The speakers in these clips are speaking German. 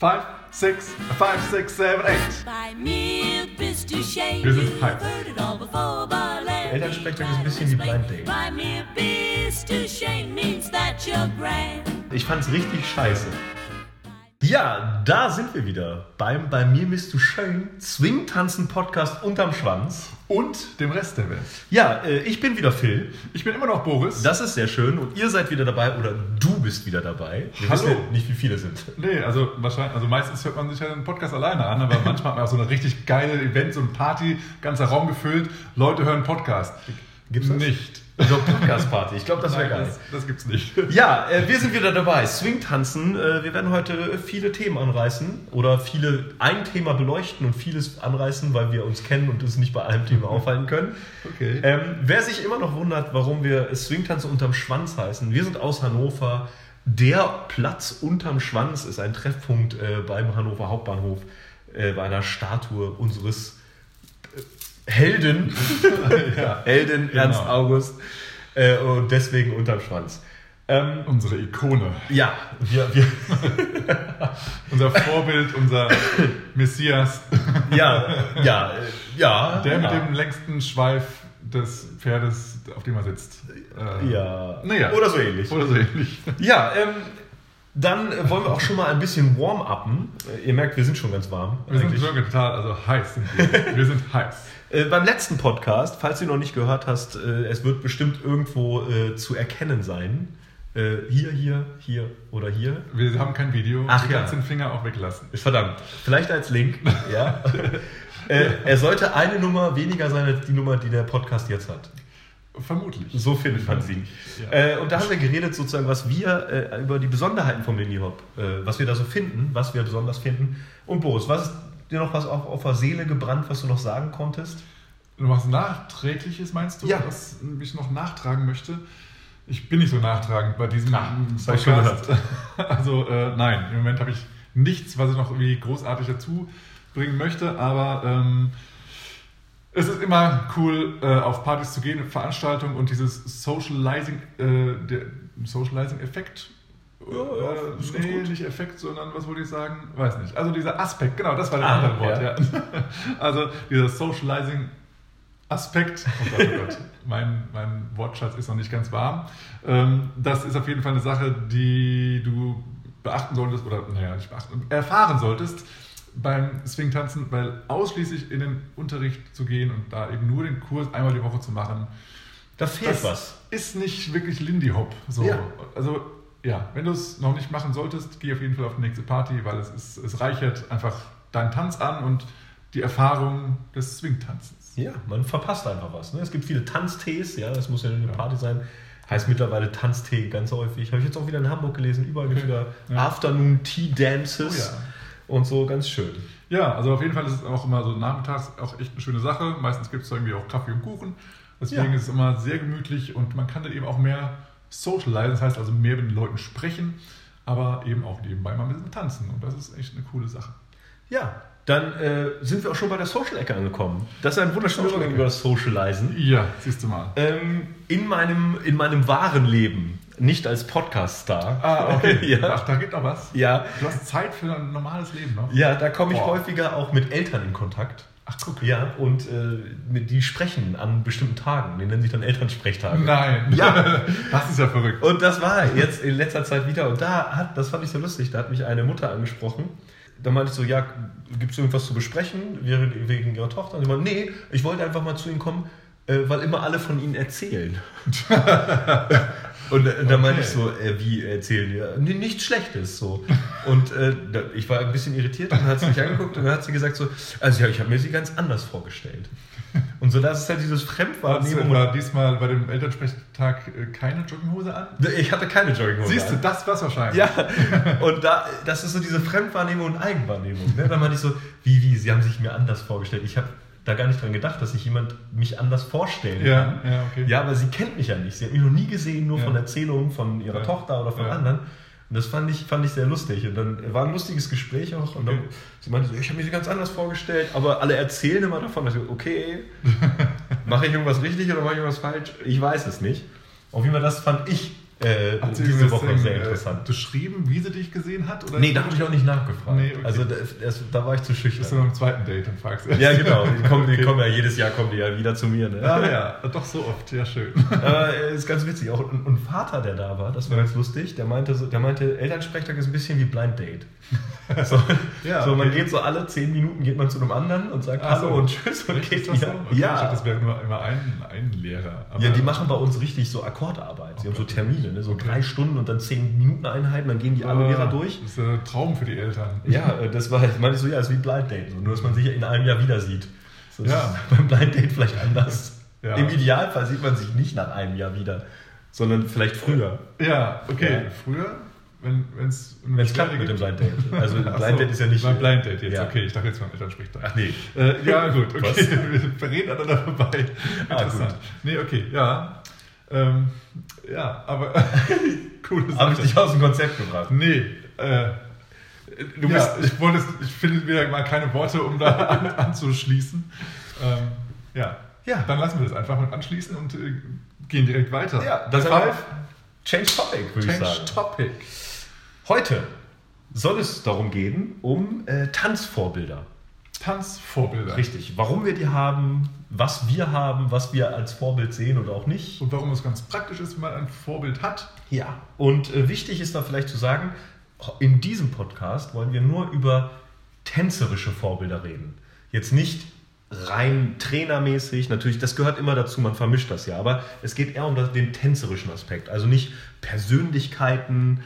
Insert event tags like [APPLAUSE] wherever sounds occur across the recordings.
Five, six, five, six, seven, eight. Bei mir bist du schön. Wir sind hype. Elternsprechtag ist ein bisschen wie Blind Date. Bei mir bist du schön means that you're grand. Ich fand's richtig scheiße. Ja, da sind wir wieder beim Bei mir bist du schön Swing-Tanzen Podcast unterm Schwanz. Und dem Rest der Welt. Ja, äh, ich bin wieder Phil. Ich bin immer noch Boris. Das ist sehr schön und ihr seid wieder dabei oder du bist wieder dabei. Wir Hallo. wissen ja nicht, wie viele sind. Nee, also wahrscheinlich, also meistens hört man sich ja den Podcast alleine an, aber manchmal hat man auch so eine richtig geile Event, so eine Party, ganzer Raum gefüllt, Leute hören Podcast. Gibt's das? Nicht. So Podcast-Party. Ich glaube, das wäre geil. das, das gibt's nicht. [LAUGHS] Ja, äh, wir sind wieder dabei. Swing-Tanzen. Äh, wir werden heute viele Themen anreißen oder viele ein Thema beleuchten und vieles anreißen, weil wir uns kennen und uns nicht bei einem Thema aufhalten können. Okay. Ähm, wer sich immer noch wundert, warum wir Swing-Tanzen unterm Schwanz heißen, wir sind aus Hannover. Der Platz unterm Schwanz ist ein Treffpunkt äh, beim Hannover Hauptbahnhof äh, bei einer Statue unseres Helden, [LAUGHS] ja. Helden Genau. Ernst August äh, und deswegen unterm Schwanz. Ähm, Unsere Ikone. ja, wir, wir, [LAUGHS] Unser Vorbild, unser Messias. ja, ja, ja. Der mit ja. dem längsten Schweif des Pferdes, auf dem er sitzt. Äh, Ja. Naja. Oder so ähnlich. Oder so ähnlich. Ja, ähm, dann wollen wir auch schon mal ein bisschen warm-uppen. Äh, ihr merkt, wir sind schon ganz warm. Wir sind eigentlich. wirklich total, also heiß sind wir. Wir sind heiß. Äh, beim letzten Podcast, falls du ihn noch nicht gehört hast, äh, es wird bestimmt irgendwo äh, zu erkennen sein. Äh, hier, hier, hier oder hier. Wir haben kein Video. Ach du ja. kannst den Finger auch weglassen. Verdammt. Vielleicht als Link. [LAUGHS] ja. äh, er sollte eine Nummer weniger sein als die Nummer, die der Podcast jetzt hat. Vermutlich. So findet man sie. Ja. Äh, und da haben wir geredet, sozusagen, was wir äh, über die Besonderheiten vom Lindy Hop, äh, was wir da so finden, was wir besonders finden. Und Boris, was ist dir noch was auf, auf der Seele gebrannt, was du noch sagen konntest? Du machst Nachträgliches, meinst du? Ja. Was ich noch nachtragen möchte? Ich bin nicht so nachtragend bei diesem ich schon [LAUGHS] Also äh, nein, im Moment habe ich nichts, was ich noch irgendwie großartig dazu bringen möchte, aber ähm, es ist immer cool, äh, auf Partys zu gehen, Veranstaltungen und dieses Socializing, äh, der Socializing-Effekt. Ja, ja, nee, nicht Effekt, sondern was wollte ich sagen? Weiß nicht. Also dieser Aspekt, genau, das war der Ah, andere Wort. ja. Ja. [LAUGHS] Also dieser Socializing Aspekt, oh Gott, oh Gott, [LAUGHS] mein, mein Wortschatz ist noch nicht ganz warm. Ähm, das ist auf jeden Fall eine Sache, die du beachten solltest, oder naja, nicht beachten, erfahren solltest beim Swing-Tanzen, weil ausschließlich in den Unterricht zu gehen und da eben nur den Kurs einmal die Woche zu machen, Da fehlt das was. ist nicht wirklich Lindy Hop. So. Ja. Also ja, wenn du es noch nicht machen solltest, geh auf jeden Fall auf die nächste Party, weil es, ist, es reichert einfach deinen Tanz an und die Erfahrung des Swing-Tanzens. Ja, man verpasst einfach was. Ne? Es gibt viele Tanztees, ja, das muss ja eine Ja. Party sein. Heißt mittlerweile Tanztee ganz häufig. Habe ich jetzt auch wieder in Hamburg gelesen. Überall gibt es wieder Ja. Afternoon Tea Dances Oh und so, ganz schön. Ja, also auf jeden Fall ist es auch immer so nachmittags auch echt eine schöne Sache. Meistens gibt es irgendwie auch Kaffee und Kuchen. Deswegen Ja. ist es immer sehr gemütlich und man kann dann eben auch mehr socializen, das heißt also mehr mit den Leuten sprechen, aber eben auch nebenbei mal ein bisschen tanzen. Und das ist echt eine coole Sache. Ja, dann äh, sind wir auch schon bei der Social-Ecke angekommen. Das ist ein wunderschöner Übergang über das Socializen. Ja, siehst du mal. Ähm, in, meinem, in meinem wahren Leben, nicht als Podcast-Star. Ah, okay. [LAUGHS] ja. Ach, da geht noch was. Ja, Du hast Zeit für ein normales Leben noch. ja, da komme ich Boah. häufiger auch mit Eltern in Kontakt. Ach, guck. Ja, und äh, die sprechen an bestimmten Tagen. Die nennen sich dann Elternsprechtage. Nein. Ja. [LAUGHS] Das ist ja verrückt. Und das war jetzt in letzter Zeit wieder. Und da hat, das fand ich so lustig, da hat mich eine Mutter angesprochen. Da meinte ich so, ja, gibt es irgendwas zu besprechen wegen wegen ihrer Tochter? Und sie meinte, nee, ich wollte einfach mal zu ihnen kommen, äh, weil immer alle von ihnen erzählen. [LAUGHS] Und äh, da meinte ich so, äh, wie erzählen? Nee, nichts Schlechtes so. Und äh, ich war ein bisschen irritiert und dann hat sie mich angeguckt und dann hat sie gesagt so, also ja, ich habe mir sie ganz anders vorgestellt. Und so, das ist halt dieses Hast du etwa diesmal bei dem Elternsprechtag äh, keine Jogginghose an? Ich hatte keine Jogginghose. Siehst du, an. das war's wahrscheinlich. Ja, und da, das ist so diese Fremdwahrnehmung und Eigenwahrnehmung. Ne? Da meinte ich so, wie, wie, sie haben sich mir anders vorgestellt. Ich habe da gar nicht dran gedacht, dass sich jemand mich anders vorstellen Ja, kann. ja, okay. Ja, aber sie kennt mich ja nicht. Sie hat mich noch nie gesehen, nur Ja. von Erzählungen von ihrer Ja. Tochter oder von anderen. Und das fand ich, fand ich sehr lustig. Und dann war ein lustiges Gespräch auch. Und dann, Okay. sie meinte so, ich habe mir sie ganz anders vorgestellt, aber alle erzählen immer davon. Ich so, okay, [LAUGHS] mache ich irgendwas richtig oder mache ich irgendwas falsch? Ich weiß es nicht. Auf jeden Fall, das fand ich äh, diese Woche sehr äh, interessant. beschrieben, wie sie dich gesehen hat? Oder Nee, da habe ich auch nicht nachgefragt. Nee, okay. Also da, das, da war ich zu Bist du schüchtern. beim zweiten Date und fragst erst? Ja, genau. Die kommen, die Okay. kommen ja jedes Jahr kommen die ja wieder zu mir. Ne? Ah, ja, doch so oft, ja schön. Aber äh, ist ganz witzig. Auch ein, ein Vater, der da war, das war ganz lustig, der meinte, so, der meinte, Elternsprechtag ist ein bisschen wie Blind Date. [LAUGHS] So, Ja, so man okay. geht so alle zehn Minuten geht man zu einem anderen und sagt Ach Hallo so. und Tschüss und Echt, geht das so? wieder. Okay, Ich dachte, Ja. das wäre nur immer ein, ein Lehrer. Aber- ja, die machen bei uns richtig so Akkordarbeit. Sie haben so Termine, ne? so drei Stunden und dann zehn Minuten Einheiten, dann gehen die alle Ah, Lehrer durch. Das ist ein Traum für die Eltern. [LAUGHS] Ja, äh, das war, meine ich so, ja, ist wie Blind Date, so, nur dass man sich in einem Jahr wieder sieht. So, Ja. ist [LAUGHS] beim Blind Date vielleicht anders. Ja. Im Idealfall sieht man sich nicht nach einem Jahr wieder, sondern vielleicht früher. Ja, okay. Ja. Früher, wenn es Wenn es klappt mit dem Blind Date. Also [LAUGHS] Blind so, Date ist ja nicht. Beim Blind Date jetzt, Ja. okay. Ich dachte jetzt beim Elternsprechtag. Ach nee. Äh, ja, gut, okay. Was? Wir reden aneinander vorbei. Ah, Interessant. gut. Nee, okay, ja. Ähm, ja, aber [LAUGHS] coole Habe ich Sache. dich aus dem Konzept gebracht. Nee, äh, Du ja, bist. ich, wollte, ich finde wieder mal keine Worte, um da [LAUGHS] an, anzuschließen. Ähm, ja. Ja. dann lassen wir das einfach mit anschließen und äh, gehen direkt weiter. ja, das war. Change Topic, würde ich Change sagen. Topic. Heute soll es darum gehen, um äh, Tanzvorbilder. Tanzvorbilder. Richtig. Warum wir die haben, was wir haben, was wir als Vorbild sehen oder auch nicht. Und warum es ganz praktisch ist, wenn man ein Vorbild hat. Ja. Und äh, wichtig ist da vielleicht zu sagen, in diesem Podcast wollen wir nur über tänzerische Vorbilder reden. Jetzt nicht rein trainermäßig, natürlich, das gehört immer dazu, man vermischt das ja, aber es geht eher um den tänzerischen Aspekt. Also nicht Persönlichkeiten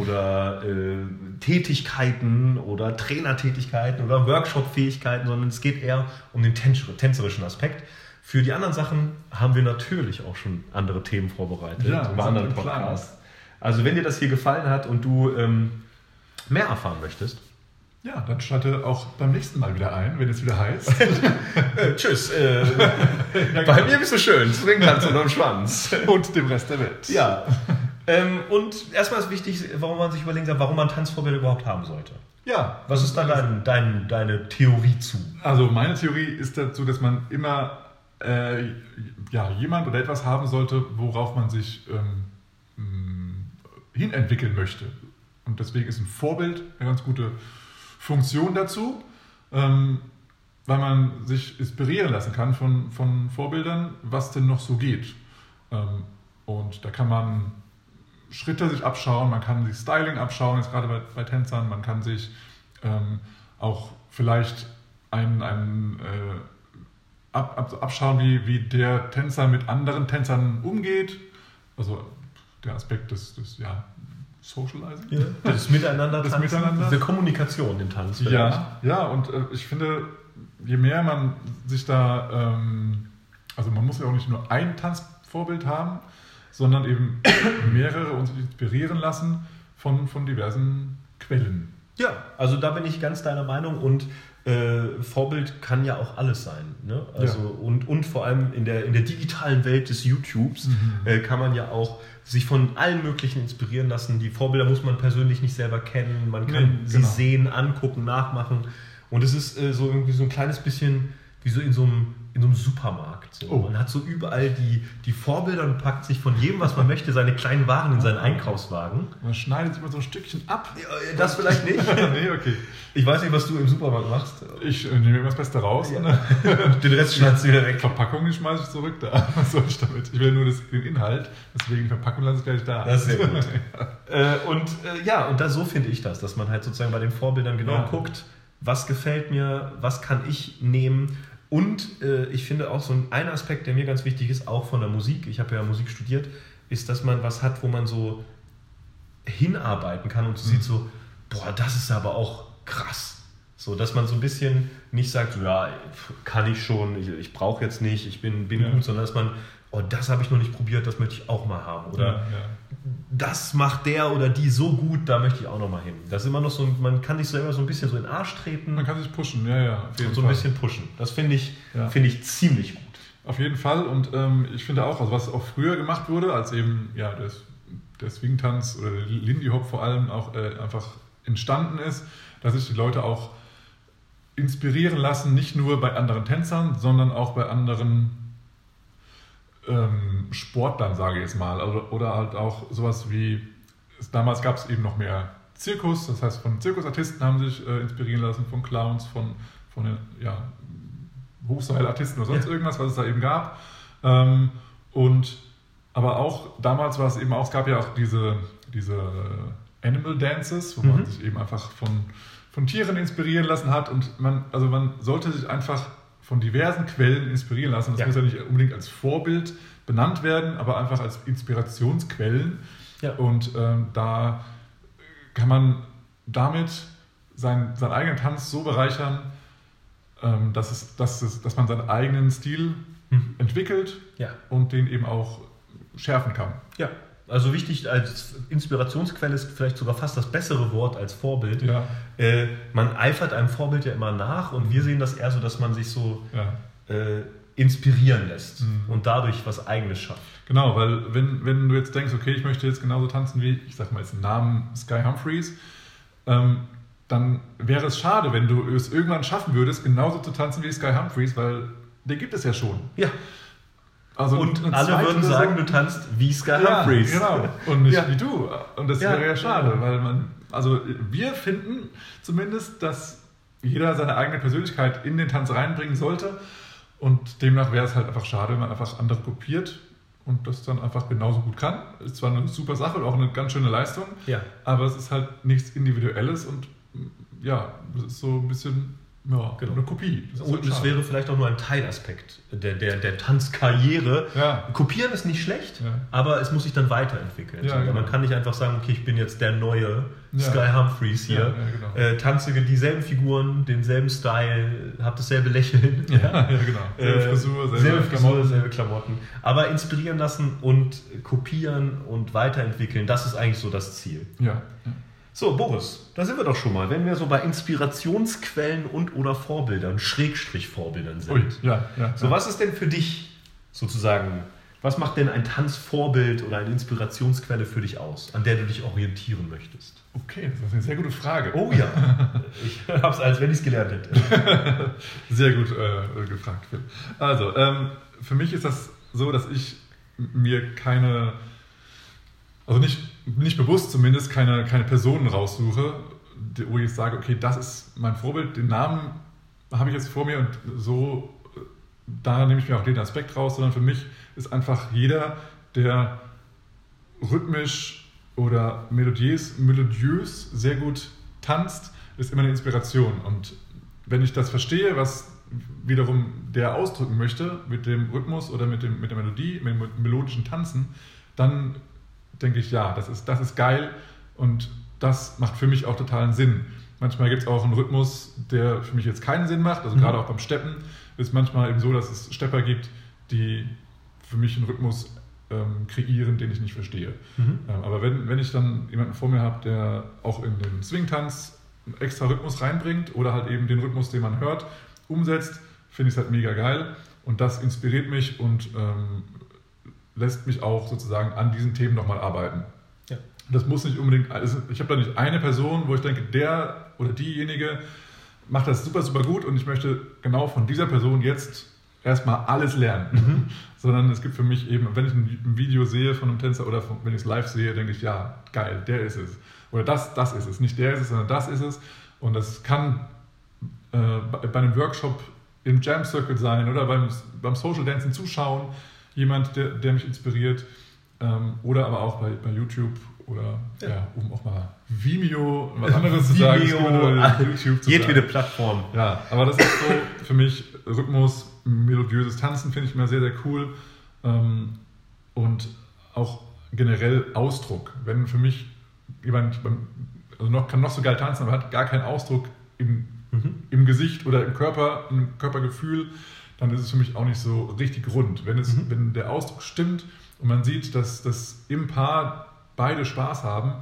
oder äh, Tätigkeiten oder Trainertätigkeiten oder Workshop-Fähigkeiten, sondern es geht eher um den tänzer- tänzerischen Aspekt. Für die anderen Sachen haben wir natürlich auch schon andere Themen vorbereitet Ja, bei anderen. Podcasts. Also wenn dir das hier gefallen hat und du ähm, mehr erfahren möchtest, Ja, dann schalte auch beim nächsten Mal wieder ein, wenn es wieder heißt. [LAUGHS] äh, tschüss. Äh, [LAUGHS] bei mir bist du schön, Swingtanz unterm Schwanz. und dem Rest der Welt. Ja. Ähm, und erstmal ist wichtig, warum man sich überlegen soll, warum man Tanzvorbilder überhaupt haben sollte. Ja. Was ist da dein, dein, deine Theorie zu? Also meine Theorie ist dazu, dass man immer äh, ja, jemand oder etwas haben sollte, worauf man sich ähm, mh, hinentwickeln möchte. Und deswegen ist ein Vorbild eine ganz gute Funktion dazu, ähm, weil man sich inspirieren lassen kann von, von Vorbildern, was denn noch so geht. Ähm, und da kann man Schritte sich abschauen, man kann sich Styling abschauen, jetzt gerade bei, bei Tänzern, man kann sich ähm, auch vielleicht einen, einen äh, ab, ab, abschauen, wie, wie der Tänzer mit anderen Tänzern umgeht. Also der Aspekt des, des ja, Socializing. Das Miteinander Das tanzen, Miteinander. diese Kommunikation im Tanz. vielleicht. Ja, ja, und äh, ich finde, je mehr man sich da, ähm, also man muss ja auch nicht nur ein Tanzvorbild haben, sondern eben [COUGHS] mehrere sich inspirieren lassen von, von diversen Quellen. Ja, also da bin ich ganz deiner Meinung und äh, Vorbild kann ja auch alles sein. Ne? Also, und, und vor allem in der, in der digitalen Welt des YouTubes äh, kann man ja auch sich von allen möglichen inspirieren lassen. Die Vorbilder muss man persönlich nicht selber kennen, man kann Nee, sie genau. sehen, angucken, nachmachen. Und es ist äh, so irgendwie so ein kleines bisschen wie so in so einem, in so einem Supermarkt. So. Oh. Man hat so überall die, die Vorbilder und packt sich von jedem, was man möchte, seine kleinen Waren in seinen Einkaufswagen. Man schneidet sich immer so ein Stückchen ab. Das vielleicht nicht. [LAUGHS] nee, okay. Ich weiß nicht, was du im Supermarkt machst. Ich äh, nehme immer das Beste raus. Ja. Ne? [LAUGHS] Den Rest schneidest du wieder weg. Verpackung, die schmeiße ich zurück da. [LAUGHS] Was soll ich damit? Ich will nur das, den Inhalt, deswegen Verpackung lasse ich gleich da. Das ist sehr gut. äh, und äh, ja, und da so finde ich das, dass man halt sozusagen bei den Vorbildern genau Ja. guckt, was gefällt mir, was kann ich nehmen. Und äh, ich finde auch so ein, ein Aspekt, der mir ganz wichtig ist, auch von der Musik, ich habe ja Musik studiert, ist, dass man was hat, wo man so hinarbeiten kann und so sieht so, boah, das ist aber auch krass. So, dass man so ein bisschen nicht sagt, so, ja, kann ich schon, ich, ich brauche jetzt nicht, ich bin, bin Ja. gut, sondern dass man, oh, das habe ich noch nicht probiert, das möchte ich auch mal haben. Oder Ja, ja. Das macht der oder die so gut, da möchte ich auch noch mal hin. Das ist immer noch so, ein- man kann sich selber so ein bisschen so in den Arsch treten Man kann sich pushen, ja, ja. Und so ein Fall. bisschen pushen. Das finde ich, Ja. finde ich ziemlich gut. Auf jeden Fall und ähm, ich finde auch, also was auch früher gemacht wurde, als eben ja, das, der Swing-Tanz oder der Lindy Hop vor allem auch äh, einfach entstanden ist, dass sich die Leute auch inspirieren lassen, nicht nur bei anderen Tänzern, sondern auch bei anderen ähm, Sportlern, sage ich jetzt mal. Also, oder halt auch sowas wie, damals gab es eben noch mehr Zirkus, das heißt von Zirkusartisten haben sich äh, inspirieren lassen, von Clowns, von, von den ja, Hochseilartisten oder sonst Ja. irgendwas, was es da eben gab. Ähm, und aber auch damals war es eben auch, es gab ja auch diese, diese Animal Dances, wo man Mhm. sich eben einfach von, von Tieren inspirieren lassen hat. Und man, also man sollte sich einfach von diversen Quellen inspirieren lassen. Das Ja. muss ja nicht unbedingt als Vorbild benannt werden, aber einfach als Inspirationsquellen. Ja. Und ähm, da kann man damit sein, seinen eigenen Tanz so bereichern, ähm, dass, es, dass, es, dass man seinen eigenen Stil Mhm. entwickelt Ja. und den eben auch schärfen kann. Ja. Also wichtig als Inspirationsquelle ist vielleicht sogar fast das bessere Wort als Vorbild. Ja, Äh, man eifert einem Vorbild ja immer nach und wir sehen das eher so, dass man sich so ja. äh, inspirieren lässt Mhm. und dadurch was Eigenes schafft. Genau, weil wenn, wenn du jetzt denkst, okay, ich möchte jetzt genauso tanzen wie, ich sag mal jetzt den Namen Sky Humphreys, ähm, dann wäre es schade, wenn du es irgendwann schaffen würdest, genauso zu tanzen wie Sky Humphreys, weil den gibt es ja schon. Ja. Also Und alle würden sagen, du tanzt wie Sky ja, Humphreys. genau. Und nicht Ja. wie du. Und das Ja. wäre ja schade, weil man, also wir finden zumindest, dass jeder seine eigene Persönlichkeit in den Tanz reinbringen sollte. Und demnach wäre es halt einfach schade, wenn man einfach andere kopiert und das dann einfach genauso gut kann. Ist zwar eine super Sache und auch eine ganz schöne Leistung, Ja. aber es ist halt nichts Individuelles und ja, das ist so ein bisschen ja, Genau. eine Kopie. Das Und es wäre vielleicht auch nur ein Teilaspekt der, der, der Tanzkarriere. Ja. Kopieren ist nicht schlecht, Ja. aber es muss sich dann weiterentwickeln. Ja, So, genau. Man kann nicht einfach sagen, okay, ich bin jetzt der neue. Sky Humphreys hier, genau. äh, tanze dieselben Figuren, denselben Style, habe dasselbe Lächeln. [LAUGHS] Ja, ja, genau. Selbe Äh, Frisur, selbe, selbe Frisur, Klamotten. selbe Klamotten. Aber inspirieren lassen und kopieren und weiterentwickeln, das ist eigentlich so das Ziel. Ja. Ja. So, Boris, da sind wir doch schon mal. Wenn wir so bei Inspirationsquellen und oder Vorbildern, Schrägstrich Vorbildern sind. Ui, ja, ja. So, was ist denn für dich sozusagen, was macht denn ein Tanzvorbild oder eine Inspirationsquelle für dich aus, an der du dich orientieren möchtest? Okay, das ist eine sehr gute Frage. Oh ja, ich [LAUGHS] habe es, als wenn ich es gelernt hätte. [LAUGHS] Sehr gut äh, gefragt, Phil. Also, ähm, für mich ist das so, dass ich mir keine, also nicht, nicht bewusst zumindest, keine, keine Personen raussuche, wo ich sage, okay, das ist mein Vorbild, den Namen habe ich jetzt vor mir und so, da nehme ich mir auch den Aspekt raus, sondern für mich ist einfach jeder, der rhythmisch oder melodiös, melodiös sehr gut tanzt, ist immer eine Inspiration. Und wenn ich das verstehe, was wiederum der ausdrücken möchte mit dem Rhythmus oder mit, dem, mit der Melodie, mit dem melodischen Tanzen, dann denke ich, ja, das ist, das ist geil und das macht für mich auch totalen Sinn. Manchmal gibt es auch einen Rhythmus, der für mich jetzt keinen Sinn macht, also Mhm. gerade auch beim Steppen ist manchmal eben so, dass es Stepper gibt, die für mich einen Rhythmus ähm, kreieren, den ich nicht verstehe. Mhm. Ähm, aber wenn, wenn ich dann jemanden vor mir habe, der auch in den Swing-Tanz einen extra Rhythmus reinbringt oder halt eben den Rhythmus, den man hört, umsetzt, finde ich es halt mega geil. Und das inspiriert mich und ähm, lässt mich auch sozusagen an diesen Themen nochmal arbeiten. Ja. Das muss nicht unbedingt, also ich habe da nicht eine Person, wo ich denke, der oder diejenige macht das super, super gut und ich möchte genau von dieser Person jetzt erstmal alles lernen. Mhm. [LAUGHS] Sondern es gibt für mich eben, wenn ich ein Video sehe von einem Tänzer oder von, wenn ich es live sehe, denke ich, ja, geil, der ist es. Oder das, das ist es. Nicht der ist es, sondern das ist es. Und das kann äh, bei, bei einem Workshop im Jam Circle sein oder beim, beim Social Dancing zuschauen, jemand, der, der mich inspiriert. Ähm, oder aber auch bei, bei YouTube oder Ja. ja. um auch mal Vimeo, was anderes zu [LAUGHS] sagen. gibt nur YouTube zu jedwede sagen. Plattform. Ja, aber das ist so für mich Rhythmus, melodiöses Tanzen finde ich immer sehr, sehr cool. Ähm, und auch generell Ausdruck. Wenn für mich jemand also noch, kann noch so geil tanzen, aber hat gar keinen Ausdruck im, Mhm. im Gesicht oder im Körper, im Körpergefühl, dann ist es für mich auch nicht so richtig rund. Wenn, es, Mhm. wenn der Ausdruck stimmt und man sieht, dass, dass im Paar beide Spaß haben,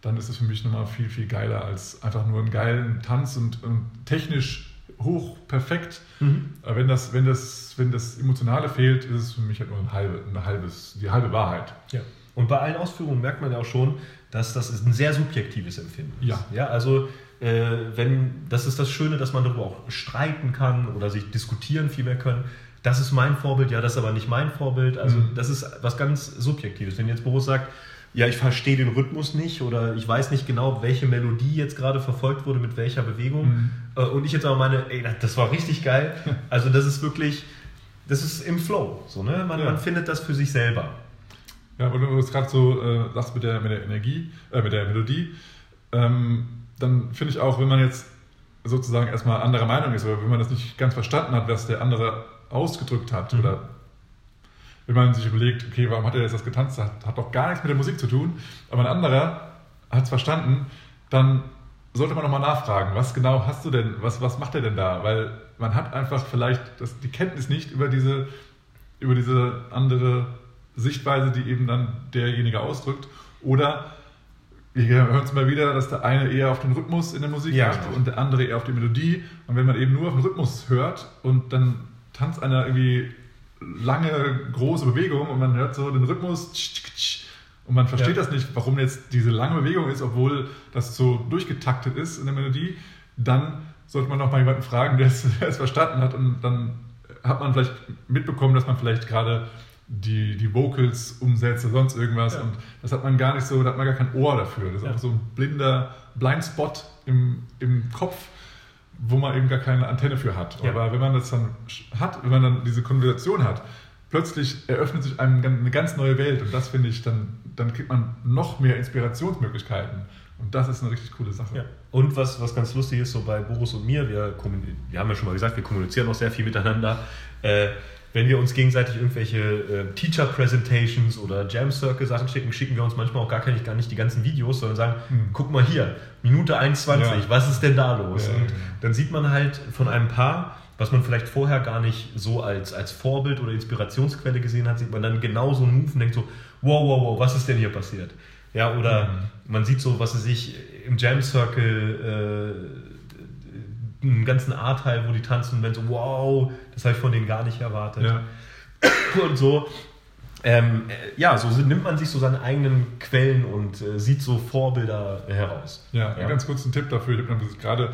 dann ist es für mich nochmal viel, viel geiler als einfach nur einen geilen Tanz und, und technisch hoch perfekt. Mhm. Aber wenn das, wenn, das, wenn das Emotionale fehlt, ist es für mich halt nur ein halbe, ein halbes, die halbe Wahrheit. Ja. Und bei allen Ausführungen merkt man ja auch schon, dass das ein sehr subjektives Empfinden ist. Ja. ja also wenn, das ist das Schöne, dass man darüber auch streiten kann oder sich diskutieren vielmehr können. das ist mein Vorbild, ja, das ist aber nicht mein Vorbild. Also Mhm. das ist was ganz Subjektives. Wenn jetzt Boris sagt, ja, ich verstehe den Rhythmus nicht oder ich weiß nicht genau, welche Melodie jetzt gerade verfolgt wurde mit welcher Bewegung. Mhm. Äh, Und ich jetzt aber meine, ey, das war richtig geil. [LAUGHS] Also das ist wirklich, das ist im Flow. So, ne? man, Ja. man findet das für sich selber. Ja, und du gerade so äh, sagst mit der, mit der Energie, äh, mit der Melodie, ähm, dann finde ich auch, wenn man jetzt sozusagen erstmal anderer Meinung ist, oder wenn man das nicht ganz verstanden hat, was der andere ausgedrückt hat, Mhm. oder wenn man sich überlegt, okay, warum hat er jetzt das getanzt, das hat, hat doch gar nichts mit der Musik zu tun, aber ein anderer hat es verstanden, dann sollte man nochmal nachfragen, was genau hast du denn, was, was macht er denn da? Weil man hat einfach vielleicht das, die Kenntnis nicht über diese, über diese andere Sichtweise, die eben dann derjenige ausdrückt. Oder wir hören es mal wieder, dass der eine eher auf den Rhythmus in der Musik Ja. achtet und der andere eher auf die Melodie. Und wenn man eben nur auf den Rhythmus hört und dann tanzt einer irgendwie lange, große Bewegung und man hört so den Rhythmus und man versteht Ja. das nicht, warum jetzt diese lange Bewegung ist, obwohl das so durchgetaktet ist in der Melodie, dann sollte man noch mal jemanden fragen, der es, der es verstanden hat und dann hat man vielleicht mitbekommen, dass man vielleicht gerade die, die Vocals umsetzt oder sonst irgendwas Ja. und das hat man gar nicht so, da hat man gar kein Ohr dafür. Das ist Ja. einfach so ein blinder Blindspot im, im Kopf, wo man eben gar keine Antenne für hat. Ja. Aber wenn man das dann hat, wenn man dann diese Konversation hat, plötzlich eröffnet sich einem eine ganz neue Welt und das finde ich, dann, dann kriegt man noch mehr Inspirationsmöglichkeiten und das ist eine richtig coole Sache. Ja. Und was, was ganz lustig ist, so bei Boris und mir, wir, wir haben ja schon mal gesagt, wir kommunizieren auch sehr viel miteinander. Äh, wenn wir uns gegenseitig irgendwelche äh, Teacher Presentations oder Jam Circle Sachen schicken, schicken wir uns manchmal auch gar, keine, gar nicht die ganzen Videos, sondern sagen, Mhm. guck mal hier, Minute 21, Ja. was ist denn da los? Ja, und dann sieht man halt von einem Paar, was man vielleicht vorher gar nicht so als, als Vorbild oder Inspirationsquelle gesehen hat, sieht man dann genau so einen Move und denkt so, wow, wow, wow, was ist denn hier passiert? Ja, oder man sieht so, was weiß ich, im Jam Circle äh, einen ganzen A-Teil, wo die tanzen und wenn so, wow, das habe ich von denen gar nicht erwartet. Ja. [CLEARS THROAT] Und so, ähm, äh, ja, so nimmt man sich so seine eigenen Quellen und äh, sieht so Vorbilder heraus. Ja, Ja. ganz kurz ein Tipp dafür. Ich habe dann gerade,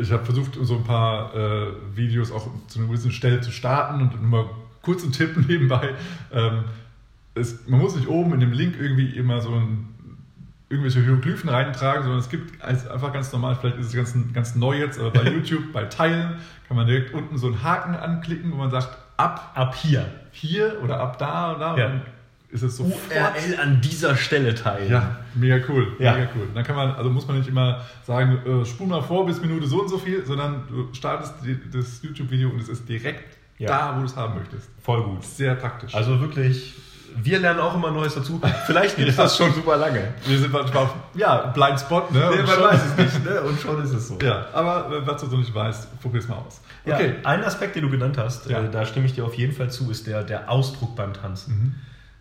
ich habe versucht, so ein paar äh, Videos auch zu einer gewissen Stelle zu starten und nur mal kurz einen Tipp [LAUGHS] nebenbei. Ähm, es, man muss nicht oben in dem Link irgendwie immer so ein, irgendwelche Hieroglyphen reintragen, sondern es gibt als- einfach ganz normal, vielleicht ist es ganz, ganz neu jetzt, aber bei [LAUGHS] YouTube, bei Teilen, kann man direkt unten so einen Haken anklicken, wo man sagt, ab Ab hier. hier oder ab da und da. Ja. Und ist es sofort. URL an dieser Stelle teilen. Ja, mega cool. Ja. Mega cool. Dann kann man, also muss man nicht immer sagen, äh, spul mal vor bis Minute so und so viel, sondern du startest die, das YouTube-Video und es ist direkt Ja. da, wo du es haben möchtest. Voll gut. Sehr praktisch. Also wirklich, wir lernen auch immer Neues dazu. Vielleicht [LAUGHS] gibt es Ja. das schon super lange. wir sind manchmal auf, ja, Blind Spot, ne? Nee, man weiß es nicht, ne? Und schon ist es so. Ja, aber äh, was du so nicht weißt, probier's mal aus. Ja, Okay. ein Aspekt, den du genannt hast, Ja. äh, da stimme ich dir auf jeden Fall zu, ist der, der Ausdruck beim Tanzen. Mhm.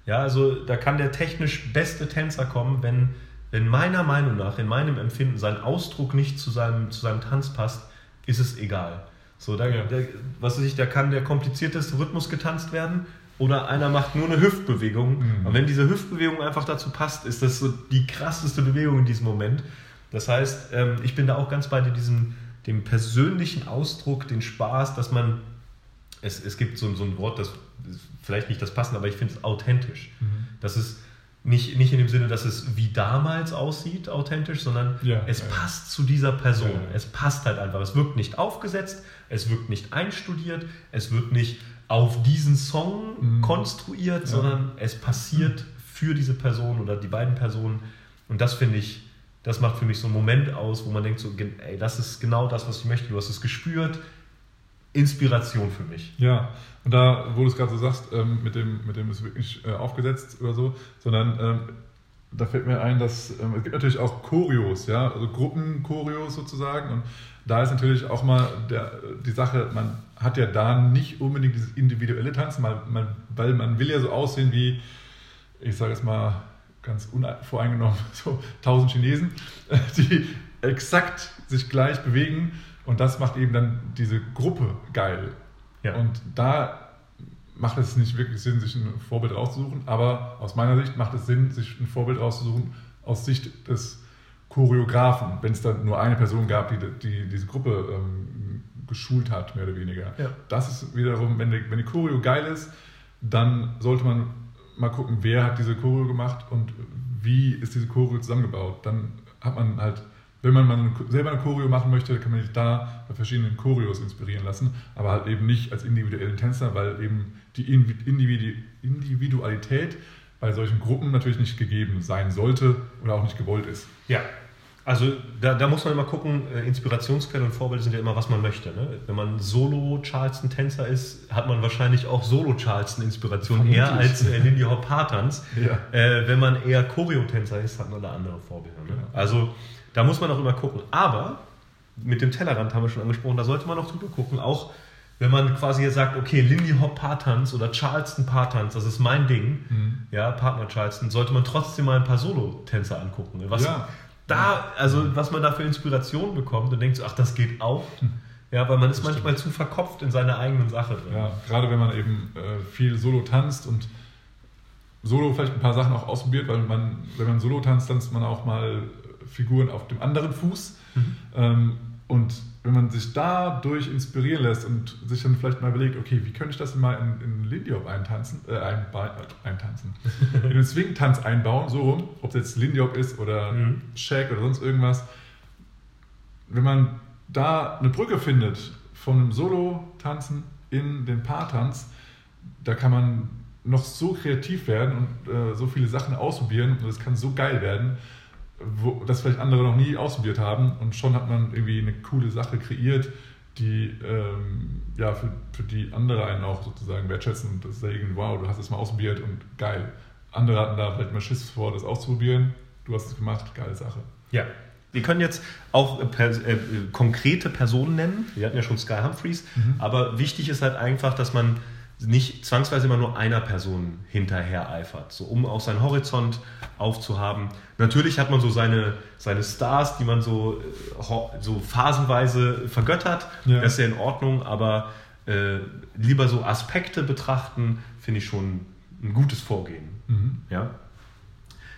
Ja, also da kann der technisch beste Tänzer kommen, wenn, wenn meiner Meinung nach, in meinem Empfinden, sein Ausdruck nicht zu seinem, zu seinem Tanz passt, ist es egal. So, da, Ja. da, was weiß ich, da kann der komplizierteste Rhythmus getanzt werden oder einer macht nur eine Hüftbewegung. Mhm. Und wenn diese Hüftbewegung einfach dazu passt, ist das so die krasseste Bewegung in diesem Moment. Das heißt, ähm, ich bin da auch ganz bei diesem, dem persönlichen Ausdruck, den Spaß, dass man, es, es gibt so, so ein Wort, das ist vielleicht nicht das passende, aber ich finde es authentisch. Mhm. Das ist nicht, nicht in dem Sinne, dass es wie damals aussieht, authentisch, sondern Ja, es ja. passt zu dieser Person. Ja. Es passt halt einfach. Es wirkt nicht aufgesetzt, es wirkt nicht einstudiert, es wird nicht auf diesen Song Mhm. konstruiert, Ja. sondern es passiert für diese Person oder die beiden Personen. Und das finde ich, das macht für mich so einen Moment aus, wo man denkt so, ey, das ist genau das, was ich möchte. Du hast es gespürt. Inspiration für mich. Ja, und da, wo du es gerade so sagst, ähm, mit, dem, mit dem ist wirklich äh, aufgesetzt oder so, sondern ähm, da fällt mir ein, dass ähm, es gibt natürlich auch Choreos, ja, also Gruppenchoreos sozusagen. Und da ist natürlich auch mal der, die Sache, man hat ja da nicht unbedingt dieses individuelle Tanzen, weil man, weil man will ja so aussehen wie, ich sage jetzt mal ganz unvoreingenommen, [LAUGHS] so tausend Chinesen, [LAUGHS] die exakt sich gleich bewegen. Und das macht eben dann diese Gruppe geil. Ja. Und da macht es nicht wirklich Sinn, sich ein Vorbild rauszusuchen, aber aus meiner Sicht macht es Sinn, sich ein Vorbild rauszusuchen aus Sicht des Choreografen, wenn es dann nur eine Person gab, die, die diese Gruppe ähm, geschult hat, mehr oder weniger. Ja. Das ist wiederum, wenn die, wenn die Choreo geil ist, dann sollte man mal gucken, wer hat diese Choreo gemacht und wie ist diese Choreo zusammengebaut. Dann hat man halt, wenn man mal selber eine Choreo machen möchte, dann kann man sich da bei verschiedenen Choreos inspirieren lassen, aber halt eben nicht als individuellen Tänzer, weil eben die Individu Individualität bei solchen Gruppen natürlich nicht gegeben sein sollte oder auch nicht gewollt ist. Ja. Also da, da muss man immer gucken, äh, Inspirationsquelle und Vorbilder sind ja immer, was man möchte. Ne? Wenn man Solo-Charleston-Tänzer ist, hat man wahrscheinlich auch Solo-Charleston-Inspiration eher als äh, Lindy Hop Paartanz. Ja. Äh, wenn man eher Choreo-Tänzer ist, hat man da andere Vorbilder. Ne? Ja. Also da muss man auch immer gucken. Aber mit dem Tellerrand haben wir schon angesprochen, da sollte man auch drüber gucken. Auch wenn man quasi jetzt sagt, okay, Lindy Hop Paartanz oder Charleston Paartanz, das ist mein Ding, Mhm. ja, Partner Charleston, sollte man trotzdem mal ein paar Solo-Tänzer angucken. Was Ja. da, also was man da für Inspiration bekommt und denkt so, ach, das geht auch. Ja, weil man ist manchmal zu verkopft in seiner eigenen Sache drin. Ja, gerade wenn man eben äh, viel Solo tanzt und Solo vielleicht ein paar Sachen auch ausprobiert, weil man, wenn man Solo tanzt, tanzt man auch mal Figuren auf dem anderen Fuß. Ähm, und wenn man sich dadurch inspirieren lässt und sich dann vielleicht mal überlegt, okay, wie könnte ich das mal in, in Lindy Hop eintanzen, äh, äh, eintanzen, [LAUGHS] in den Swing-Tanz einbauen, so rum, ob es jetzt Lindy Hop ist oder Mhm. Shag oder sonst irgendwas. Wenn man da eine Brücke findet von einem Solo-Tanzen in den Paartanz, da kann man noch so kreativ werden und äh, so viele Sachen ausprobieren und es kann so geil werden, wo, das vielleicht andere noch nie ausprobiert haben und schon hat man irgendwie eine coole Sache kreiert, die ähm, ja, für, für die andere einen auch sozusagen wertschätzen und das sagen, wow, du hast es mal ausprobiert und geil. Andere hatten da vielleicht mal Schiss vor, das auszuprobieren. Du hast es gemacht, geile Sache. Ja. Wir können jetzt auch äh, pers äh, konkrete Personen nennen. Wir hatten ja schon Sky Humphreys. Aber wichtig ist halt einfach, dass man nicht zwangsweise immer nur einer Person hinterher eifert, so um auch seinen Horizont aufzuhaben. Natürlich hat man so seine, seine Stars, die man so, äh, so phasenweise vergöttert. Ja. Das ist ja in Ordnung, aber äh, lieber so Aspekte betrachten, finde ich schon ein gutes Vorgehen. Mhm. Ja.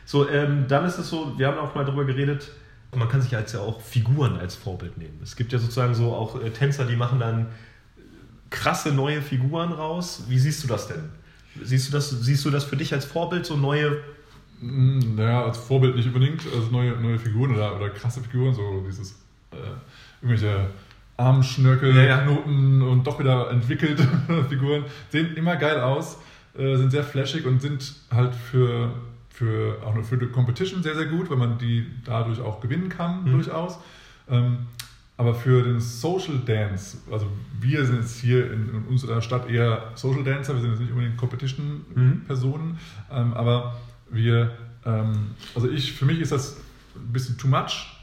So, ähm, dann ist es so, wir haben auch mal darüber geredet, man kann sich als ja auch Figuren als Vorbild nehmen. Es gibt ja sozusagen so auch äh, Tänzer, die machen dann krasse neue Figuren raus. Wie siehst du das denn? Siehst du das, siehst du das für dich als Vorbild, so neue Mm, Naja, als Vorbild nicht unbedingt, also neue, neue Figuren oder, oder krasse Figuren, so dieses äh, irgendwelche Armschnörkel, Ja, ja. Knoten und doch wieder entwickelte [LAUGHS] Figuren, sehen immer geil aus, äh, sind sehr flashig und sind halt für, für auch nur für die Competition sehr, sehr gut, weil man die dadurch auch gewinnen kann, Mhm. durchaus. Ähm, aber für den Social Dance, also wir sind jetzt hier in, in unserer Stadt eher Social Dancer, wir sind jetzt nicht unbedingt Mhm. Competition-Personen, ähm, aber wir, ähm, also ich, für mich ist das ein bisschen too much.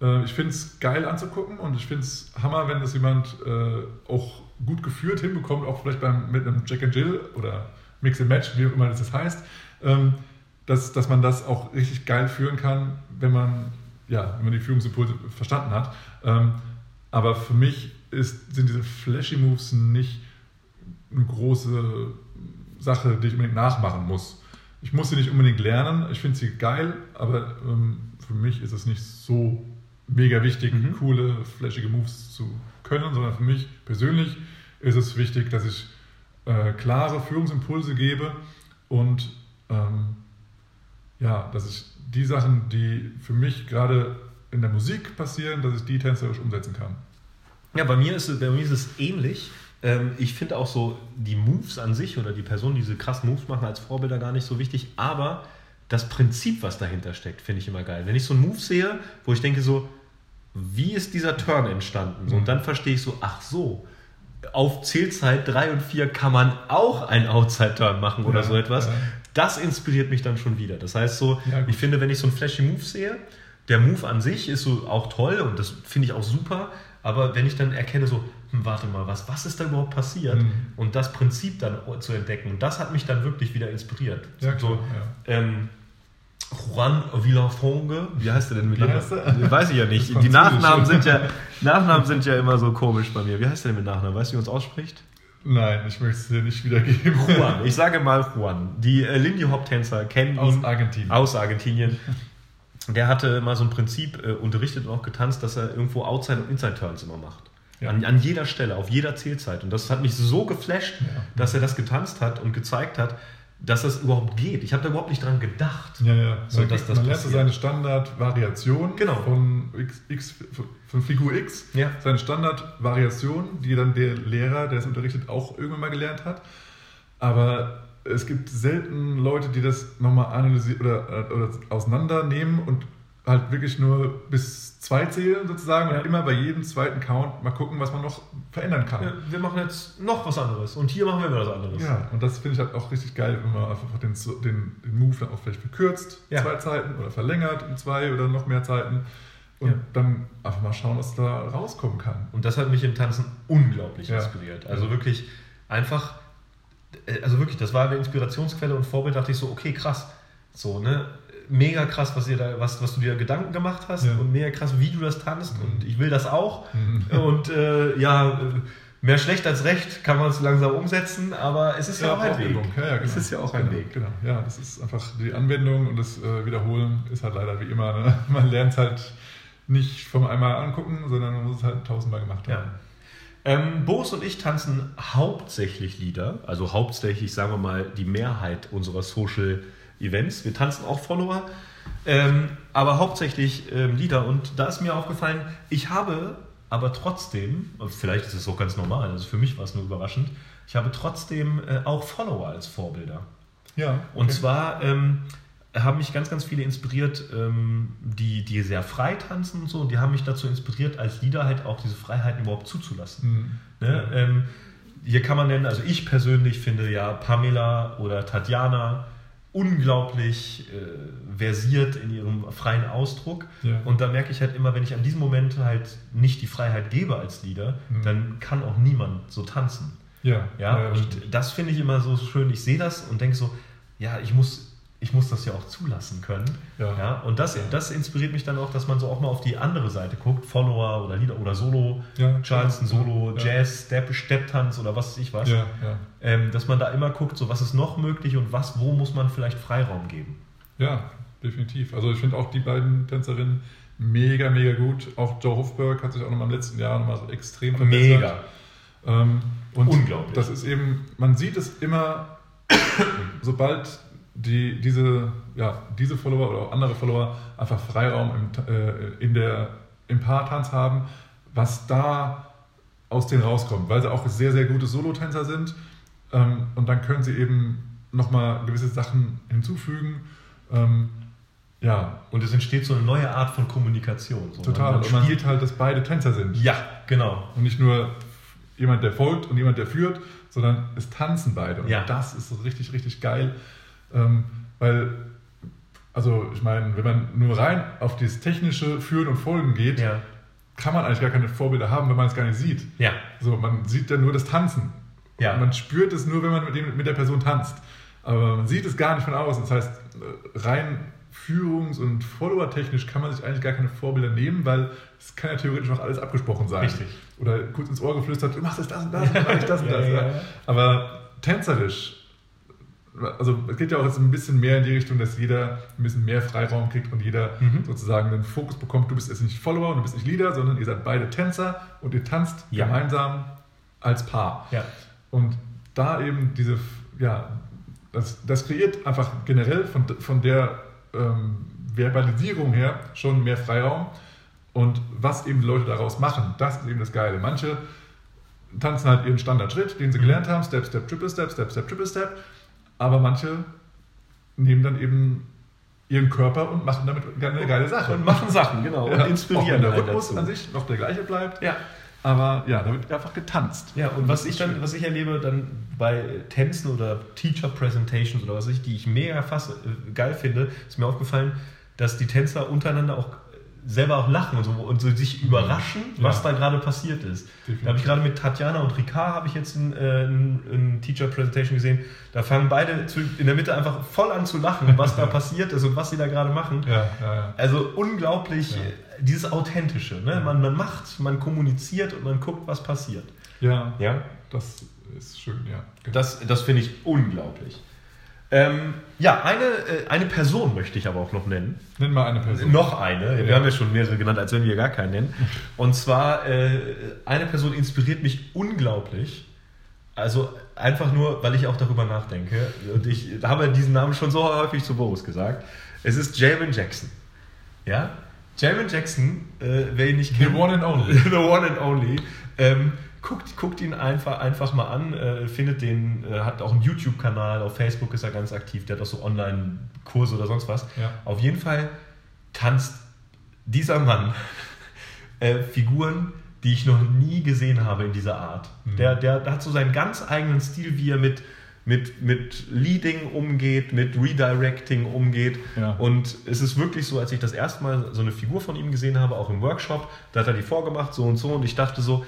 Äh, ich finde es geil anzugucken und ich finde es Hammer, wenn das jemand äh, auch gut geführt hinbekommt, auch vielleicht beim, mit einem Jack and Jill oder Mix and Match, wie auch immer das heißt, ähm, dass, dass man das auch richtig geil führen kann, wenn man, ja, wenn man die Führungsimpulse verstanden hat. Ähm, aber für mich ist, sind diese flashy Moves nicht eine große Sache, die ich unbedingt nachmachen muss. Ich muss sie nicht unbedingt lernen, ich finde sie geil, aber ähm, für mich ist es nicht so mega wichtig, Mhm. coole, flashige Moves zu können, sondern für mich persönlich ist es wichtig, dass ich äh, klare Führungsimpulse gebe und ähm, ja, dass ich die Sachen, die für mich gerade in der Musik passieren, dass ich die tänzerisch umsetzen kann. Ja, bei mir ist es, bei mir ist es ähnlich. Ähm, ich finde auch so die Moves an sich oder die Personen, die diese krassen Moves machen, als Vorbilder gar nicht so wichtig. Aber das Prinzip, was dahinter steckt, finde ich immer geil. Wenn ich so einen Move sehe, wo ich denke so, wie ist dieser Turn entstanden? So, Mhm. und dann verstehe ich so, ach so, auf Zählzeit 3 und 4 kann man auch einen Outside-Turn machen oder Ja, so etwas. ja. Das inspiriert mich dann schon wieder. Das heißt so, Ja, ich finde, wenn ich so einen flashy Move sehe, der Move an sich ist so auch toll und das finde ich auch super, aber wenn ich dann erkenne so, hm, warte mal, was, was ist da überhaupt passiert Mhm. und das Prinzip dann zu entdecken, und das hat mich dann wirklich wieder inspiriert. Ja, so, klar, ähm, Juan Villafranche, wie heißt er denn mit Nachnamen? [LAUGHS] Weiß ich ja nicht. Die. Nachnamen sind ja, Nachnamen sind ja immer so komisch bei mir. Wie heißt der denn mit Nachnamen? Weißt du, wie man es ausspricht? Nein, ich möchte es dir nicht wiedergeben. Juan. Ich sage mal Juan. Die äh, Lindy Hop Tänzer kennen Aus ihn Argentinien. aus Argentinien. Der hatte mal so ein Prinzip äh, unterrichtet und auch getanzt, dass er irgendwo Outside- und Inside-Turns immer macht. Ja. An, an jeder Stelle, auf jeder Zählzeit. Und das hat mich so geflasht, Ja. dass er das getanzt hat und gezeigt hat, dass das überhaupt geht. Ich habe da überhaupt nicht dran gedacht. Ja, ja. So, dass das man lernt seine Standardvariation Genau. von, X, X, von Figur X, Ja. seine Standardvariation, die dann der Lehrer, der es unterrichtet, auch irgendwann mal gelernt hat. Aber es gibt selten Leute, die das nochmal analysieren oder, oder auseinandernehmen und halt wirklich nur bis zwei zählen sozusagen Ja. und immer bei jedem zweiten Count mal gucken, was man noch verändern kann. Ja, wir machen jetzt noch was anderes. Und hier machen wir was anderes. Ja, und das finde ich halt auch richtig geil, wenn man einfach den, den, den Move dann auch vielleicht verkürzt, Ja. zwei Zeiten oder verlängert in zwei oder noch mehr Zeiten und dann einfach mal schauen, was da rauskommen kann. Und das hat mich im Tanzen unglaublich inspiriert. Also wirklich einfach, äh, also wirklich, das war eine Inspirationsquelle und Vorbild, dachte ich so, okay, krass. So, ne? Mega krass, was, ihr da, was, was du dir Gedanken gemacht hast Ja. und mega krass, wie du das tanzt. Mhm. Und ich will das auch. Mhm. [LAUGHS] Und äh, ja, mehr schlecht als recht kann man es langsam umsetzen, aber es ist ja, auch ein Weg. Ja, ja, genau. Es ist ja auch ein genau, Weg. Genau. Ja, das ist einfach die Anwendung und das äh, Wiederholen ist halt leider wie immer. Ne? [LAUGHS] Man lernt es halt nicht vom einmal angucken, sondern man muss es halt tausendmal gemacht Ja. haben. Ähm, Boris und ich tanzen hauptsächlich Lieder, also hauptsächlich, sagen wir mal, die Mehrheit unserer Social Events. Wir tanzen auch Follower, ähm, aber hauptsächlich ähm, Lieder. Und da ist mir aufgefallen, ich habe aber trotzdem, vielleicht ist es auch ganz normal, also für mich war es nur überraschend, ich habe trotzdem äh, auch Follower als Vorbilder. Ja, Und okay. zwar ähm, haben mich ganz, ganz viele inspiriert, ähm, die, die sehr frei tanzen und so. Und die haben mich dazu inspiriert, als Leader halt auch diese Freiheiten überhaupt zuzulassen. Mhm. Ne? Ähm, hier kann man nennen, also ich persönlich finde ja Pamela oder Tatjana unglaublich äh, versiert in ihrem freien Ausdruck. Ja. Und da merke ich halt immer, wenn ich an diesem Moment halt nicht die Freiheit gebe als Leader, Mhm. dann kann auch niemand so tanzen. Ja, Ja, das und das finde ich immer so schön. Ich sehe das und denke so, ja, ich muss, ich muss das ja auch zulassen können. Ja. und das, Ja. das inspiriert mich dann auch, dass man so auch mal auf die andere Seite guckt, Follower oder Lieder oder Solo, Ja, Charleston klar. Solo, Ja. Jazz, Step, Stepptanz oder was weiß ich was. ja, ja. Ähm, dass man da immer guckt, so was ist noch möglich und was, wo muss man vielleicht Freiraum geben. Ja, definitiv. Also ich finde auch die beiden Tänzerinnen mega, mega gut. Auch Joe Hofberg hat sich auch nochmal im letzten Jahr nochmal so extrem verbessert. Ähm, und Unglaublich. Das ist eben, man sieht es immer, [COUGHS] sobald die, diese, ja, diese Follower oder auch andere Follower einfach Freiraum im, äh, in der, im Paartanz haben, was da aus denen rauskommt, weil sie auch sehr, sehr gute Solotänzer sind. Ähm, und dann können sie eben nochmal gewisse Sachen hinzufügen. Ähm, ja, Und es entsteht so eine neue Art von Kommunikation. So, total. Man, Und man sieht halt, dass beide Tänzer sind. ja, genau. Und nicht nur jemand, der folgt und jemand, der führt, sondern es tanzen beide. Und Ja. das ist so richtig, richtig geil. Ähm, weil, also ich meine, wenn man nur rein auf dieses technische Führen und Folgen geht, Ja. kann man eigentlich gar keine Vorbilder haben, wenn man es gar nicht sieht. Ja. So, man sieht dann nur das Tanzen. Ja. Und man spürt es nur, wenn man mit, dem, mit der Person tanzt. Aber man sieht es gar nicht von außen. Das heißt, äh, rein führungs- und follower-technisch kann man sich eigentlich gar keine Vorbilder nehmen, weil es kann ja theoretisch noch alles abgesprochen sein. Richtig. Oder kurz ins Ohr geflüstert, du machst das und das, und [LAUGHS] mach ich das und das. ja, Ja, ja. Aber tänzerisch, also es geht ja auch jetzt ein bisschen mehr in die Richtung, dass jeder ein bisschen mehr Freiraum kriegt und jeder Mhm. sozusagen den Fokus bekommt, du bist jetzt nicht Follower und du bist nicht Leader, sondern ihr seid beide Tänzer und ihr tanzt Ja. gemeinsam als Paar. Ja. Und da eben diese, ja, das, das kreiert einfach generell von, von der ähm, Verbalisierung her schon mehr Freiraum. Und was eben die Leute daraus machen, das ist eben das Geile. Manche tanzen halt ihren Standardschritt, den sie Mhm. gelernt haben, Step, Step, Triple Step, Step, Step, Triple Step. Aber manche nehmen dann eben ihren Körper und machen damit eine geile Sache. Und machen Sachen, genau. Ja, und inspirieren der einen Rhythmus dazu. an sich noch der gleiche bleibt. Ja. Aber ja, da wird einfach getanzt. Ja, und was ich dann, was ich erlebe dann bei Tänzen oder Teacher Presentations oder was ich, die ich mega fast äh, geil finde, ist mir aufgefallen, dass die Tänzer untereinander auch selber auch lachen und so, und so sich überraschen, Ja. was da gerade passiert ist. Definitiv. Da habe ich gerade mit Tatjana und Ricard habe ich jetzt in, äh, in, in Teacher Presentation gesehen. Da fangen beide zu, in der Mitte einfach voll an zu lachen, [LAUGHS] was da passiert ist und was sie da gerade machen. Ja, ja. Also unglaublich, äh, dieses Authentische. Ne? Man, man macht, man kommuniziert und man guckt, was passiert. Ja, Ja, das ist schön, ja. das, das finde ich unglaublich. Ähm, ja, eine, äh, eine Person möchte ich aber auch noch nennen. Nenn mal eine Person. Noch eine. Wir Ja. haben ja schon mehrere genannt, als wenn wir gar keinen nennen. Und zwar, äh, eine Person inspiriert mich unglaublich. Also einfach nur, weil ich auch darüber nachdenke. Und ich habe diesen Namen schon so häufig zu Boris gesagt. Es ist Jamin Jackson. Ja? Jamin Jackson, äh, wer ihn nicht The kennt. one and only. [LAUGHS] The one and only. Ähm, guckt, guckt ihn einfach, einfach mal an, äh, findet den, äh, hat auch einen YouTube-Kanal, auf Facebook ist er ganz aktiv, der hat auch so Online-Kurse oder sonst was. Ja. Auf jeden Fall tanzt dieser Mann äh, Figuren, die ich noch nie gesehen habe in dieser Art. Mhm. Der, der, der hat so seinen ganz eigenen Stil, wie er mit, mit, mit Leading umgeht, mit Redirecting umgeht. Ja. Und es ist wirklich so, als ich das erste Mal so eine Figur von ihm gesehen habe, auch im Workshop, da hat er die vorgemacht, so und so, und ich dachte so,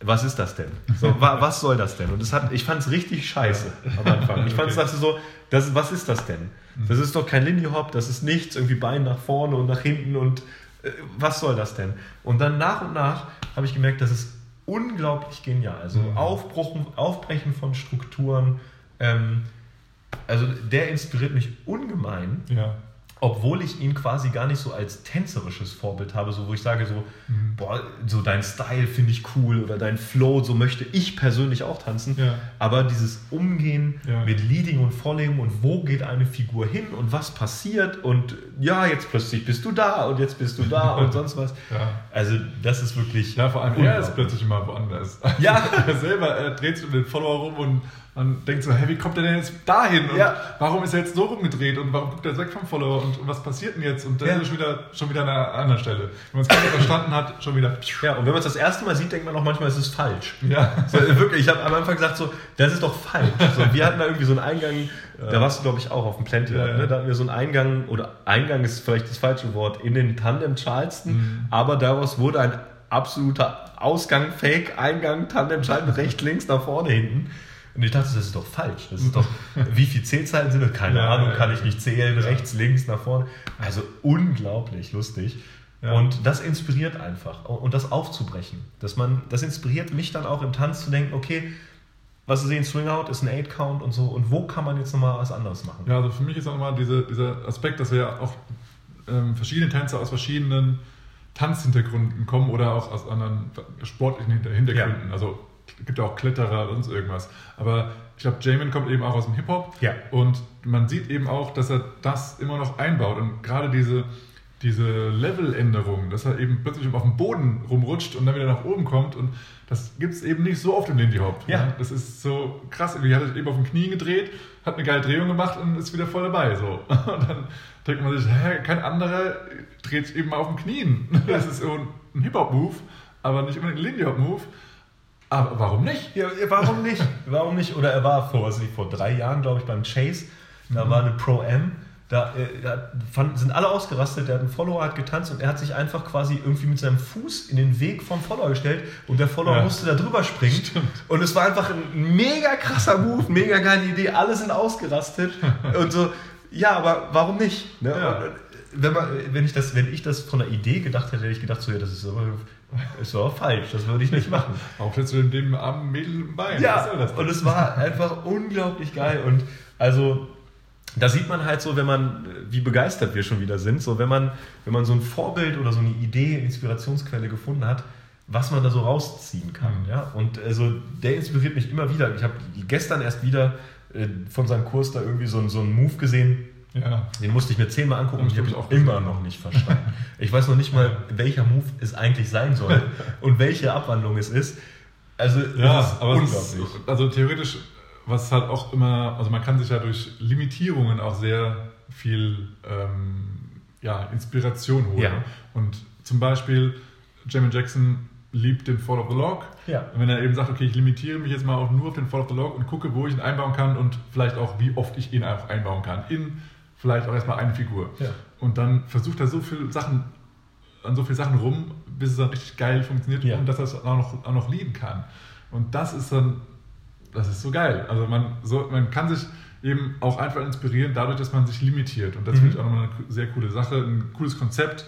was ist das denn? So, wa, was soll das denn? Und das hat, ich fand es richtig scheiße am Anfang. Ich fand es Okay. dachte so, das, was ist das denn? Das ist doch kein Lindy Hop, das ist nichts, irgendwie Bein nach vorne und nach hinten und äh, was soll das denn? Und dann nach und nach habe ich gemerkt, das ist unglaublich genial. Also Mhm. Aufbruch, Aufbrechen von Strukturen. Ähm, also der inspiriert mich ungemein Ja. Obwohl ich ihn quasi gar nicht so als tänzerisches Vorbild habe, so wo ich sage so, Mhm. boah, so dein Style finde ich cool oder dein Flow, so möchte ich persönlich auch tanzen. Ja. Aber dieses Umgehen Ja. mit Leading und Following und wo geht eine Figur hin und was passiert und ja, jetzt plötzlich bist du da und jetzt bist du da [LAUGHS] und sonst was. Ja. Also das ist wirklich Ja, vor allem er ist plötzlich immer woanders. Ja. [LAUGHS] er selber er dreht sich um den Follower rum und man denkt so, hey, wie kommt der denn jetzt dahin? Und Ja. warum ist er jetzt so rumgedreht und warum guckt er jetzt weg vom Follower und, und was passiert denn jetzt? Und dann Ja. ist er schon wieder, schon wieder an einer anderen Stelle. Wenn man es gar nicht verstanden hat, schon wieder. Ja, und wenn man es das erste Mal sieht, denkt man auch manchmal, es ist falsch. Ja. So, wirklich, ich habe am Anfang gesagt, so, das ist doch falsch. So, wir hatten da irgendwie so einen Eingang, da warst du, glaube ich, auch auf dem Plenty, ja. ne? da hatten wir so einen Eingang, oder Eingang ist vielleicht das falsche Wort, in den Tandem Charleston, Mhm. aber daraus wurde ein absoluter Ausgang, Fake, Eingang, Tandem Charleston, rechts, links, nach vorne, hinten. Und ich dachte, das ist doch falsch. Das ist doch, [LAUGHS] wie viele Zählzeiten sind das? Keine Ja, Ahnung, ja, kann ja. ich nicht zählen, rechts, links, nach vorne. Also unglaublich lustig. Ja. Und das inspiriert einfach. Und das aufzubrechen. Dass man, das inspiriert mich dann auch im Tanz zu denken, okay, was Sie sehen, Swing Out ist ein 8-Count und so. Und wo kann man jetzt nochmal was anderes machen? Ja, also für mich ist auch immer diese, dieser Aspekt, dass wir ja auch ähm, verschiedene Tänzer aus verschiedenen Tanzhintergründen kommen oder auch aus anderen sportlichen Hinter- Hintergründen. Also es gibt auch Kletterer und sonst irgendwas. Aber ich glaube, Jamin kommt eben auch aus dem Hip-Hop. Ja. Und man sieht eben auch, dass er das immer noch einbaut. Und gerade diese, diese Leveländerung, dass er eben plötzlich auf dem Boden rumrutscht und dann wieder nach oben kommt. Und das gibt es eben nicht so oft im Lindy Hop. Ja. Ne? Das ist so krass. Irgendwie hat er sich eben auf den Knien gedreht, hat eine geile Drehung gemacht und ist wieder voll dabei. So. [LAUGHS] Und dann denkt man sich, hä, kein anderer dreht sich eben mal auf den Knien. [LAUGHS] Das ist so ein Hip-Hop-Move, aber nicht unbedingt ein Lindy Hop-Move. Aber warum nicht? Ja, warum nicht? Warum nicht? Oder er war vor, was ich, vor drei Jahren, glaube ich, beim Chase. Da war eine Pro-M. Da, äh, da fand, sind alle ausgerastet. Der hat einen Follower, hat getanzt und er hat sich einfach quasi irgendwie mit seinem Fuß in den Weg vom Follower gestellt und der Follower Ja. musste da drüber springen. Und es war einfach ein mega krasser Move, mega geile Idee. Alle sind ausgerastet [LAUGHS] und so. Ja, aber warum nicht? Ne? Ja. Äh, wenn, man, wenn, ich das, wenn ich das von der Idee gedacht hätte, hätte ich gedacht, so, ja, das ist aber, ist aber falsch, das würde ich nicht machen. Warum stellst du dem, dem armen Mädel im Bein? Ja, das und es war einfach unglaublich geil. Und also, da sieht man halt so, wenn man, wie begeistert wir schon wieder sind, so wenn man, wenn man so ein Vorbild oder so eine Idee, Inspirationsquelle gefunden hat, was man da so rausziehen kann. Mhm. Ja? Und also, der inspiriert mich immer wieder. Ich habe gestern erst wieder äh, von seinem Kurs da irgendwie so, so einen Move gesehen, ja. den musste ich mir zehnmal angucken und ich habe ihn auch immer gesehen. noch nicht verstanden. Ich weiß noch nicht mal, welcher Move es eigentlich sein soll [LAUGHS] und welche Abwandlung es ist. Also, Ja, ist aber unglaublich. ist, also theoretisch, was halt auch immer, also man kann sich ja durch Limitierungen auch sehr viel ähm, ja, Inspiration holen. Ja. Und zum Beispiel, Jamin Jackson liebt den Fall of the Log. Ja. Und wenn er eben sagt, okay, ich limitiere mich jetzt mal auch nur auf den Fall of the Log und gucke, wo ich ihn einbauen kann und vielleicht auch, wie oft ich ihn auch einbauen kann. In vielleicht auch erstmal eine Figur. Ja. Und dann versucht er so viele Sachen, an so viele Sachen rum, bis es dann richtig geil funktioniert Ja. und dass er es auch noch, auch noch lieben kann. Und das ist dann, das ist so geil. Also man, so, man kann sich eben auch einfach inspirieren, dadurch, dass man sich limitiert. Und das Mhm. finde ich auch nochmal eine sehr coole Sache, ein cooles Konzept.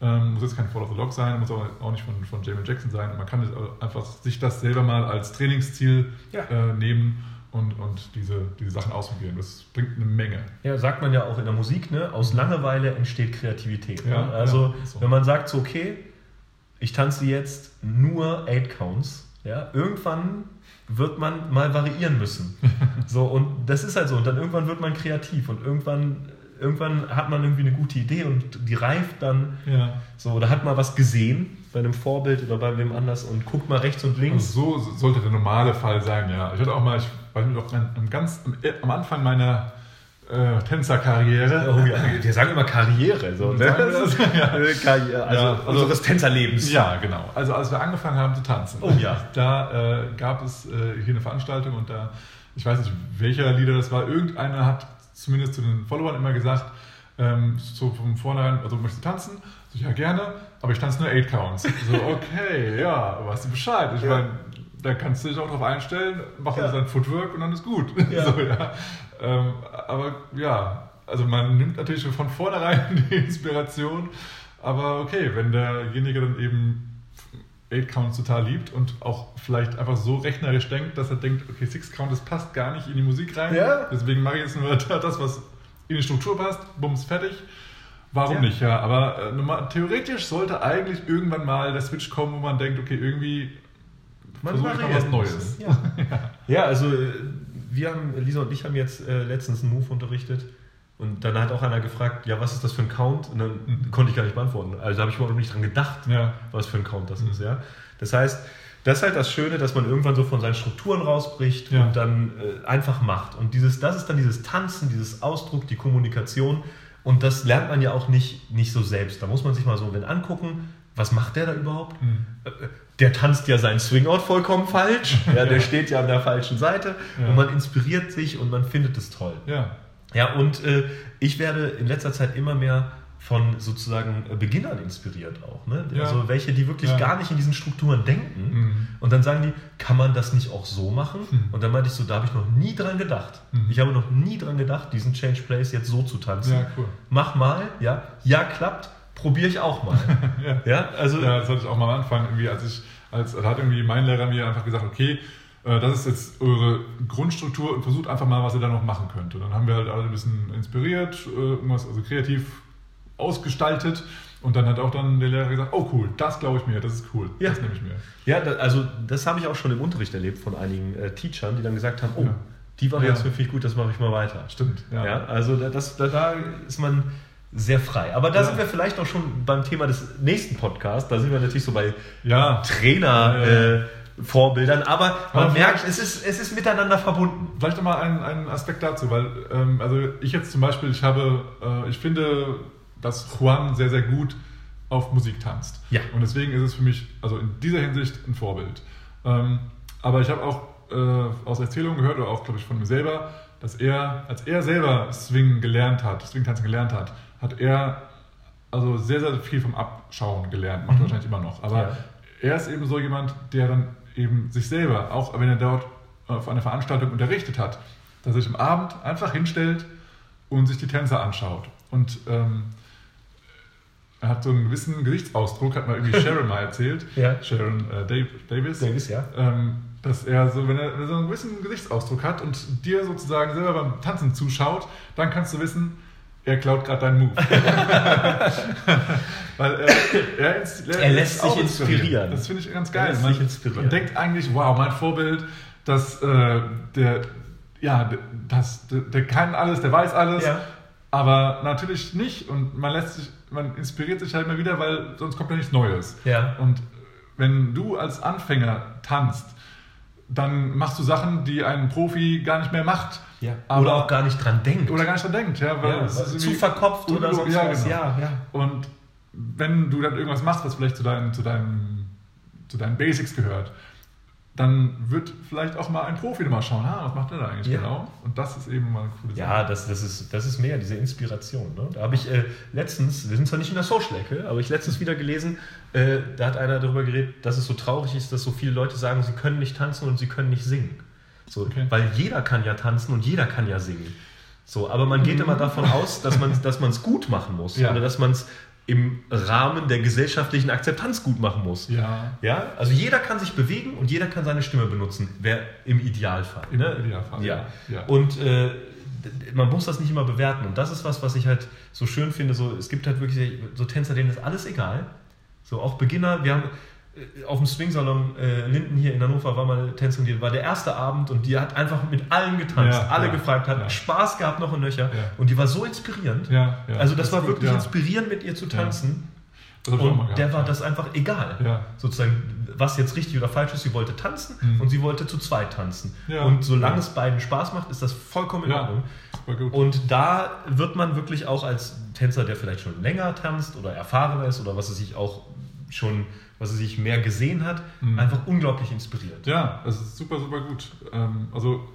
Ähm, muss jetzt kein Fall of the Log sein, muss auch, nicht von, von Jamin Jackson sein. Man kann einfach sich das selber mal als Trainingsziel Ja. äh, nehmen und, und diese, diese Sachen ausprobieren. Das bringt eine Menge. Ja, sagt man ja auch in der Musik, ne? aus Langeweile entsteht Kreativität. Ja, ne? Also, ja, so. wenn man sagt, so, okay, ich tanze jetzt nur 8 Counts, ja, irgendwann wird man mal variieren müssen. [LAUGHS] so, und das ist halt so. Und dann irgendwann wird man kreativ und irgendwann, irgendwann hat man irgendwie eine gute Idee und die reift dann. Ja. So, oder hat mal was gesehen bei einem Vorbild oder bei wem anders und guckt mal rechts und links. Also so sollte der normale Fall sein, ja. Ich hatte auch mal, ich nicht, ob mein- am, ganz, am, Anfang meiner äh, Tänzerkarriere. Oh ja, [LAUGHS] wir sagen immer Karriere. So, ne? Das? [LAUGHS] Ja. Äh, Karriere, also, Ja, also- unseres Tänzerlebens. Ja, genau. Also als wir angefangen haben zu tanzen, Oh ja. da äh, gab es äh, hier eine Veranstaltung und da, ich weiß nicht, welcher Lieder das war, irgendeiner hat zumindest zu den Followern immer gesagt, ähm, so von vornherein, also möchtest du tanzen? So, ja, gerne, aber ich tanze nur 8 Counts. So, okay, ja, weißt du Bescheid. Ich Ja. meine, da kannst du dich auch drauf einstellen, mach Ja. dann Footwork und dann ist gut. Ja. [LAUGHS] So, ja. Ähm, aber ja, also man nimmt natürlich von vornherein [LAUGHS] die Inspiration, aber okay, wenn derjenige dann eben 8 Counts total liebt und auch vielleicht einfach so rechnerisch denkt, dass er denkt, okay, 6 Count, das passt gar nicht in die Musik rein, Ja. deswegen mache ich jetzt nur [LAUGHS] das, was in die Struktur passt, bums, fertig. Warum Ja. nicht, ja? Aber äh, theoretisch sollte eigentlich irgendwann mal der Switch kommen, wo man denkt, okay, irgendwie versuche ich mal was ein Neues. Ja. [LAUGHS] ja, also äh, wir haben, Lisa und ich haben jetzt äh, letztens einen Move unterrichtet und dann hat auch einer gefragt, ja, was ist das für ein Count? Und dann Mhm. konnte ich gar nicht beantworten. Also da habe ich überhaupt nicht dran gedacht, Ja. was für ein Count das Mhm. ist. Ja? Das heißt, das ist halt das Schöne, dass man irgendwann so von seinen Strukturen rausbricht Ja. und dann äh, einfach macht. Und dieses, das ist dann dieses Tanzen, dieses Ausdruck, die Kommunikation. Und das lernt man ja auch nicht, nicht so selbst. Da muss man sich mal so wenn angucken, was macht der da überhaupt? Mhm. Der tanzt ja seinen Swingout vollkommen falsch. [LAUGHS] Ja, der steht ja an der falschen Seite. Ja. Und man inspiriert sich und man findet es toll. Ja. Ja, und äh, ich werde in letzter Zeit immer mehr von sozusagen äh, Beginnern inspiriert auch. Ne? Ja. Also welche, die wirklich Ja. gar nicht in diesen Strukturen denken. Mhm. Und dann sagen die, kann man das nicht auch so machen? Mhm. Und dann meinte ich so, da habe ich noch nie dran gedacht. Mhm. Ich habe noch nie dran gedacht, diesen Change Place jetzt so zu tanzen. Ja, cool. Mach mal, ja, ja klappt, probiere ich auch mal. [LAUGHS] Ja. ja, also Ja, das sollte ich auch mal anfangen. Irgendwie, als ich, als, da hat irgendwie mein Lehrer mir einfach gesagt, okay, äh, das ist jetzt eure Grundstruktur und versucht einfach mal, was ihr da noch machen könnt. Und dann haben wir halt alle ein bisschen inspiriert, äh, irgendwas, also kreativ ausgestaltet. Und dann hat auch dann der Lehrer gesagt, oh cool, das glaube ich mir, das ist cool, Ja. das nehme ich mir. Ja, da, also das habe ich auch schon im Unterricht erlebt von einigen äh, Teachern, die dann gesagt haben, oh, Ja. die Variation Ja. finde ich gut, das mache ich mal weiter. Stimmt, ja. Ja, also da, das, da, da ist man sehr frei. Aber da Ja. sind wir vielleicht auch schon beim Thema des nächsten Podcasts. Da sind wir natürlich so bei Ja, Trainer. Ja. Äh, Vorbildern, aber man Aber merkt, es ist, es ist miteinander verbunden. Vielleicht nochmal einen, einen Aspekt dazu, weil ähm, also ich jetzt zum Beispiel, ich habe, äh, ich finde, dass Juan sehr, sehr gut auf Musik tanzt. Ja. Und deswegen ist es für mich, also in dieser Hinsicht, ein Vorbild. Ähm, aber ich habe auch äh, aus Erzählungen gehört, oder auch, glaube ich, von mir selber, dass er, als er selber Swing gelernt hat, Swing-Tanzen gelernt hat, hat er also sehr, sehr viel vom Abschauen gelernt, macht er wahrscheinlich immer noch. Aber Ja. er ist eben so jemand, der dann eben sich selber, auch wenn er dort auf einer Veranstaltung unterrichtet hat, dass er sich am Abend einfach hinstellt und sich die Tänzer anschaut. Und ähm, er hat so einen gewissen Gesichtsausdruck, hat mal irgendwie [LAUGHS] Sharon mal erzählt, Ja. Sharon äh, Dave, Davis, Davis, ja. ähm, dass er so, wenn er, wenn er so einen gewissen Gesichtsausdruck hat und dir sozusagen selber beim Tanzen zuschaut, dann kannst du wissen, er klaut gerade deinen Move. [LAUGHS] Weil er, er, ins- Er lässt auch sich inspirieren. Das finde ich ganz Er geil. lässt Man, sich inspirieren. man denkt eigentlich, wow, mein Vorbild, dass äh, der, ja, das, der, der kann alles, der weiß alles. Ja. Aber natürlich nicht und man lässt sich, man inspiriert sich halt immer wieder, weil sonst kommt ja nichts Neues. Ja. Und wenn du als Anfänger tanzt, dann machst du Sachen, die ein Profi gar nicht mehr macht. Ja. Aber- Oder auch gar nicht dran denkt. Oder gar nicht dran denkt, ja, weil ja, zu verkopft oder sonst ja, was. genau. Ja, ja. Und wenn du dann irgendwas machst, was vielleicht zu deinen, zu deinen, zu deinen Basics gehört, dann wird vielleicht auch mal ein Profi mal schauen, ah, was macht der da eigentlich Ja. genau? Und das ist eben mal eine coole Sache. Ja, das, das, ist, das ist mehr, diese Inspiration. Ne? Da habe ich äh, letztens, wir sind zwar nicht in der Social-Ecke, aber ich letztens wieder gelesen, äh, da hat einer darüber geredet, dass es so traurig ist, dass so viele Leute sagen, sie können nicht tanzen und sie können nicht singen. So, Okay. Weil jeder kann ja tanzen und jeder kann ja singen. So, aber man geht immer davon aus, dass man es gut machen muss Ja. oder dass man es im Rahmen der gesellschaftlichen Akzeptanz gut machen muss. Ja. Ja, also jeder kann sich bewegen und jeder kann seine Stimme benutzen, wer im Idealfall. Im ne? Idealfall, Ja. ja. Und äh, man muss das nicht immer bewerten. Und das ist was, was ich halt so schön finde. So, es gibt halt wirklich so Tänzer, denen ist alles egal. So auch Beginner. Wir haben auf dem Swing-Salon äh, Linden hier in Hannover war mal eine Tänzerin, die war der erste Abend und die hat einfach mit allen getanzt, Ja, alle ja, gefragt, hat ja. Spaß gehabt noch und nöcher. Und die war so inspirierend. Also das, Das war wirklich inspirierend, mit ihr zu tanzen. Und gehabt, der war das einfach egal. Sozusagen, was jetzt richtig oder falsch ist, sie wollte tanzen Mhm. und sie wollte zu zweit tanzen. Und solange es beiden Spaß macht, ist das vollkommen in Ordnung. Und da wird man wirklich auch als Tänzer, der vielleicht schon länger tanzt oder erfahrener ist oder was es sich auch schon, was er sich mehr gesehen hat, Mhm. einfach unglaublich inspiriert. Ja, es ist super, super gut. Ähm, also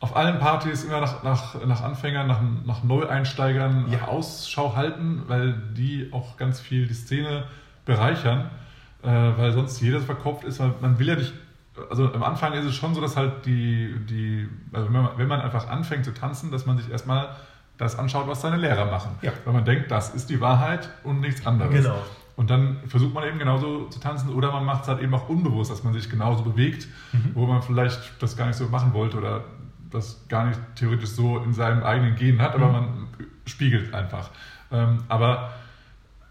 auf allen Partys immer nach, nach, nach Anfängern, nach, nach Neueinsteigern Ja. Ausschau halten, weil die auch ganz viel die Szene bereichern, äh, weil sonst jeder so verkopft ist, weil man will ja nicht, also am Anfang ist es schon so, dass halt die, die also wenn, man, wenn man einfach anfängt zu tanzen, dass man sich erstmal das anschaut, was seine Lehrer machen. Ja. Weil man denkt, das ist die Wahrheit und nichts anderes. Genau. Und dann versucht man eben genauso zu tanzen oder man macht es halt eben auch unbewusst, dass man sich genauso bewegt, Mhm. wo man vielleicht das gar nicht so machen wollte oder das gar nicht theoretisch so in seinem eigenen Gen hat, aber Mhm. man spiegelt einfach. Ähm, aber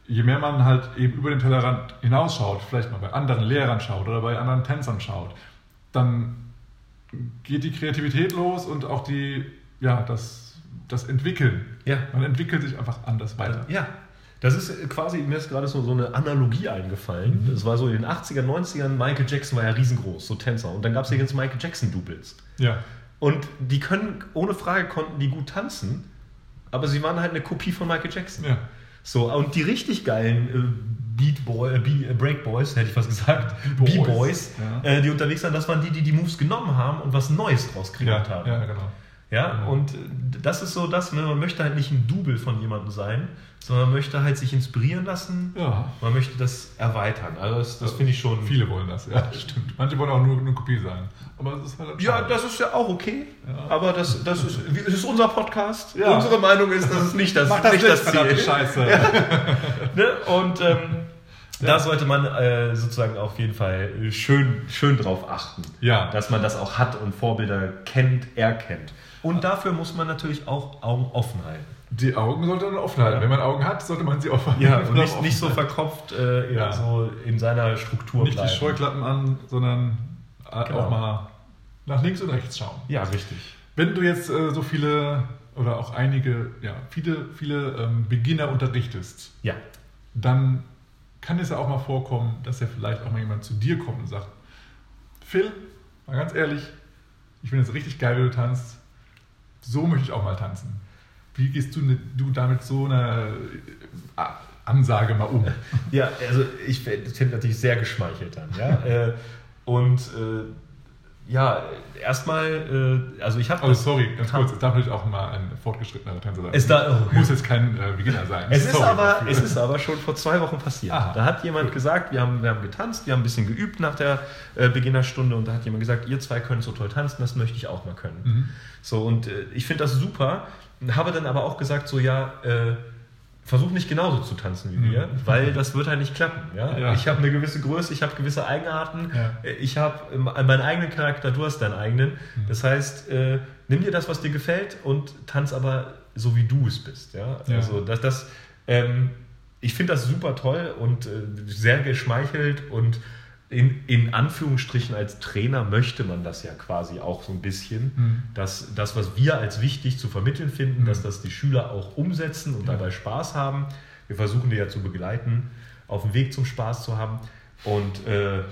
je mehr man halt eben über den Tellerrand hinausschaut, vielleicht mal bei anderen Lehrern schaut oder bei anderen Tänzern schaut, dann geht die Kreativität los und auch die, ja, das, das Entwickeln. Ja. Man entwickelt sich einfach anders weiter. Ja. Das ist quasi, mir ist gerade so, so eine Analogie eingefallen. Mhm. Das war so in den 80er, 90ern, Michael Jackson war ja riesengroß, so Tänzer. Und dann gab es ja jetzt Michael Jackson-Doubles. Ja. Und die können, ohne Frage konnten die gut tanzen, aber sie waren halt eine Kopie von Michael Jackson. Ja. So, und die richtig geilen äh, Beat Boy, äh, äh, Break Boys, hätte ich fast gesagt, B-Boys, ja. äh, die unterwegs waren, das waren die, die die Moves genommen haben und was Neues draus Ja, kreiert haben. ja, genau. Ja, Genau. und das ist so das, ne, man möchte halt nicht ein Double von jemandem sein, sondern man möchte halt sich inspirieren lassen, Ja. man möchte das erweitern. Also das, das finde ich schon... Viele wollen das, ja, stimmt. Manche wollen auch nur eine Kopie sein. Aber das ist halt Ja, das ist ja auch okay, Ja. aber das, das, ist, es ist unser Podcast. Ja. Unsere Meinung ist, das ist nicht das, Mach das nicht das Ziel. Scheiße. [LAUGHS] Ne? Und ähm, da sollte man äh, sozusagen auf jeden Fall schön, schön drauf achten, Ja. dass man das auch hat und Vorbilder kennt, erkennt. Und dafür muss man natürlich auch Augen offen halten. Die Augen sollte man offen halten. Ja. Wenn man Augen hat, sollte man sie offen Ja, und nicht, [LAUGHS] nicht so halten. verkopft äh, Ja. so in seiner Struktur Nicht bleiben. die Scheuklappen an, sondern äh, Genau. auch mal nach links und rechts schauen. Ja, richtig. Wenn du jetzt äh, so viele oder auch einige, ja, viele, viele ähm, Beginner unterrichtest, Ja. dann kann es ja auch mal vorkommen, dass ja vielleicht auch mal jemand zu dir kommt und sagt, Phil, mal ganz ehrlich, ich finde es richtig geil, wie du tanzt. So möchte ich auch mal tanzen. Wie gehst du, du damit so eine äh, Ansage mal um? Ja, also ich finde natürlich sehr geschmeichelt dann. Ja? [LAUGHS] äh, und äh, ja, erstmal, äh, also ich habe. Also sorry, ganz kurz, es darf natürlich auch mal ein fortgeschrittener Tänzer sein. Es da- oh. muss jetzt kein äh, Beginner sein. Es ist, aber, dafür. es ist aber schon vor zwei Wochen passiert. Aha. Da hat jemand gesagt, wir haben, wir haben getanzt, wir haben ein bisschen geübt nach der äh, Beginnerstunde und da hat jemand gesagt, ihr zwei könnt so toll tanzen, das möchte ich auch mal können. Mhm. So, und äh, ich finde das super, habe dann aber auch gesagt, so ja, äh, versuch nicht genauso zu tanzen wie wir, Mhm. weil das wird halt nicht klappen. Ja? Ja. Ich habe eine gewisse Größe, ich habe gewisse Eigenarten, Ja. ich habe ähm, meinen eigenen Charakter, du hast deinen eigenen. Mhm. Das heißt, äh, nimm dir das, was dir gefällt und tanz aber so, wie du es bist. Ja? Ja. Also das, das ähm, ich finde das super toll und äh, sehr geschmeichelt und in, in Anführungsstrichen als Trainer möchte man das ja quasi auch so ein bisschen, Mhm. dass das, was wir als wichtig zu vermitteln finden, Mhm. dass das die Schüler auch umsetzen und Ja. dabei Spaß haben. Wir versuchen die ja zu begleiten, auf dem Weg zum Spaß zu haben. Und äh,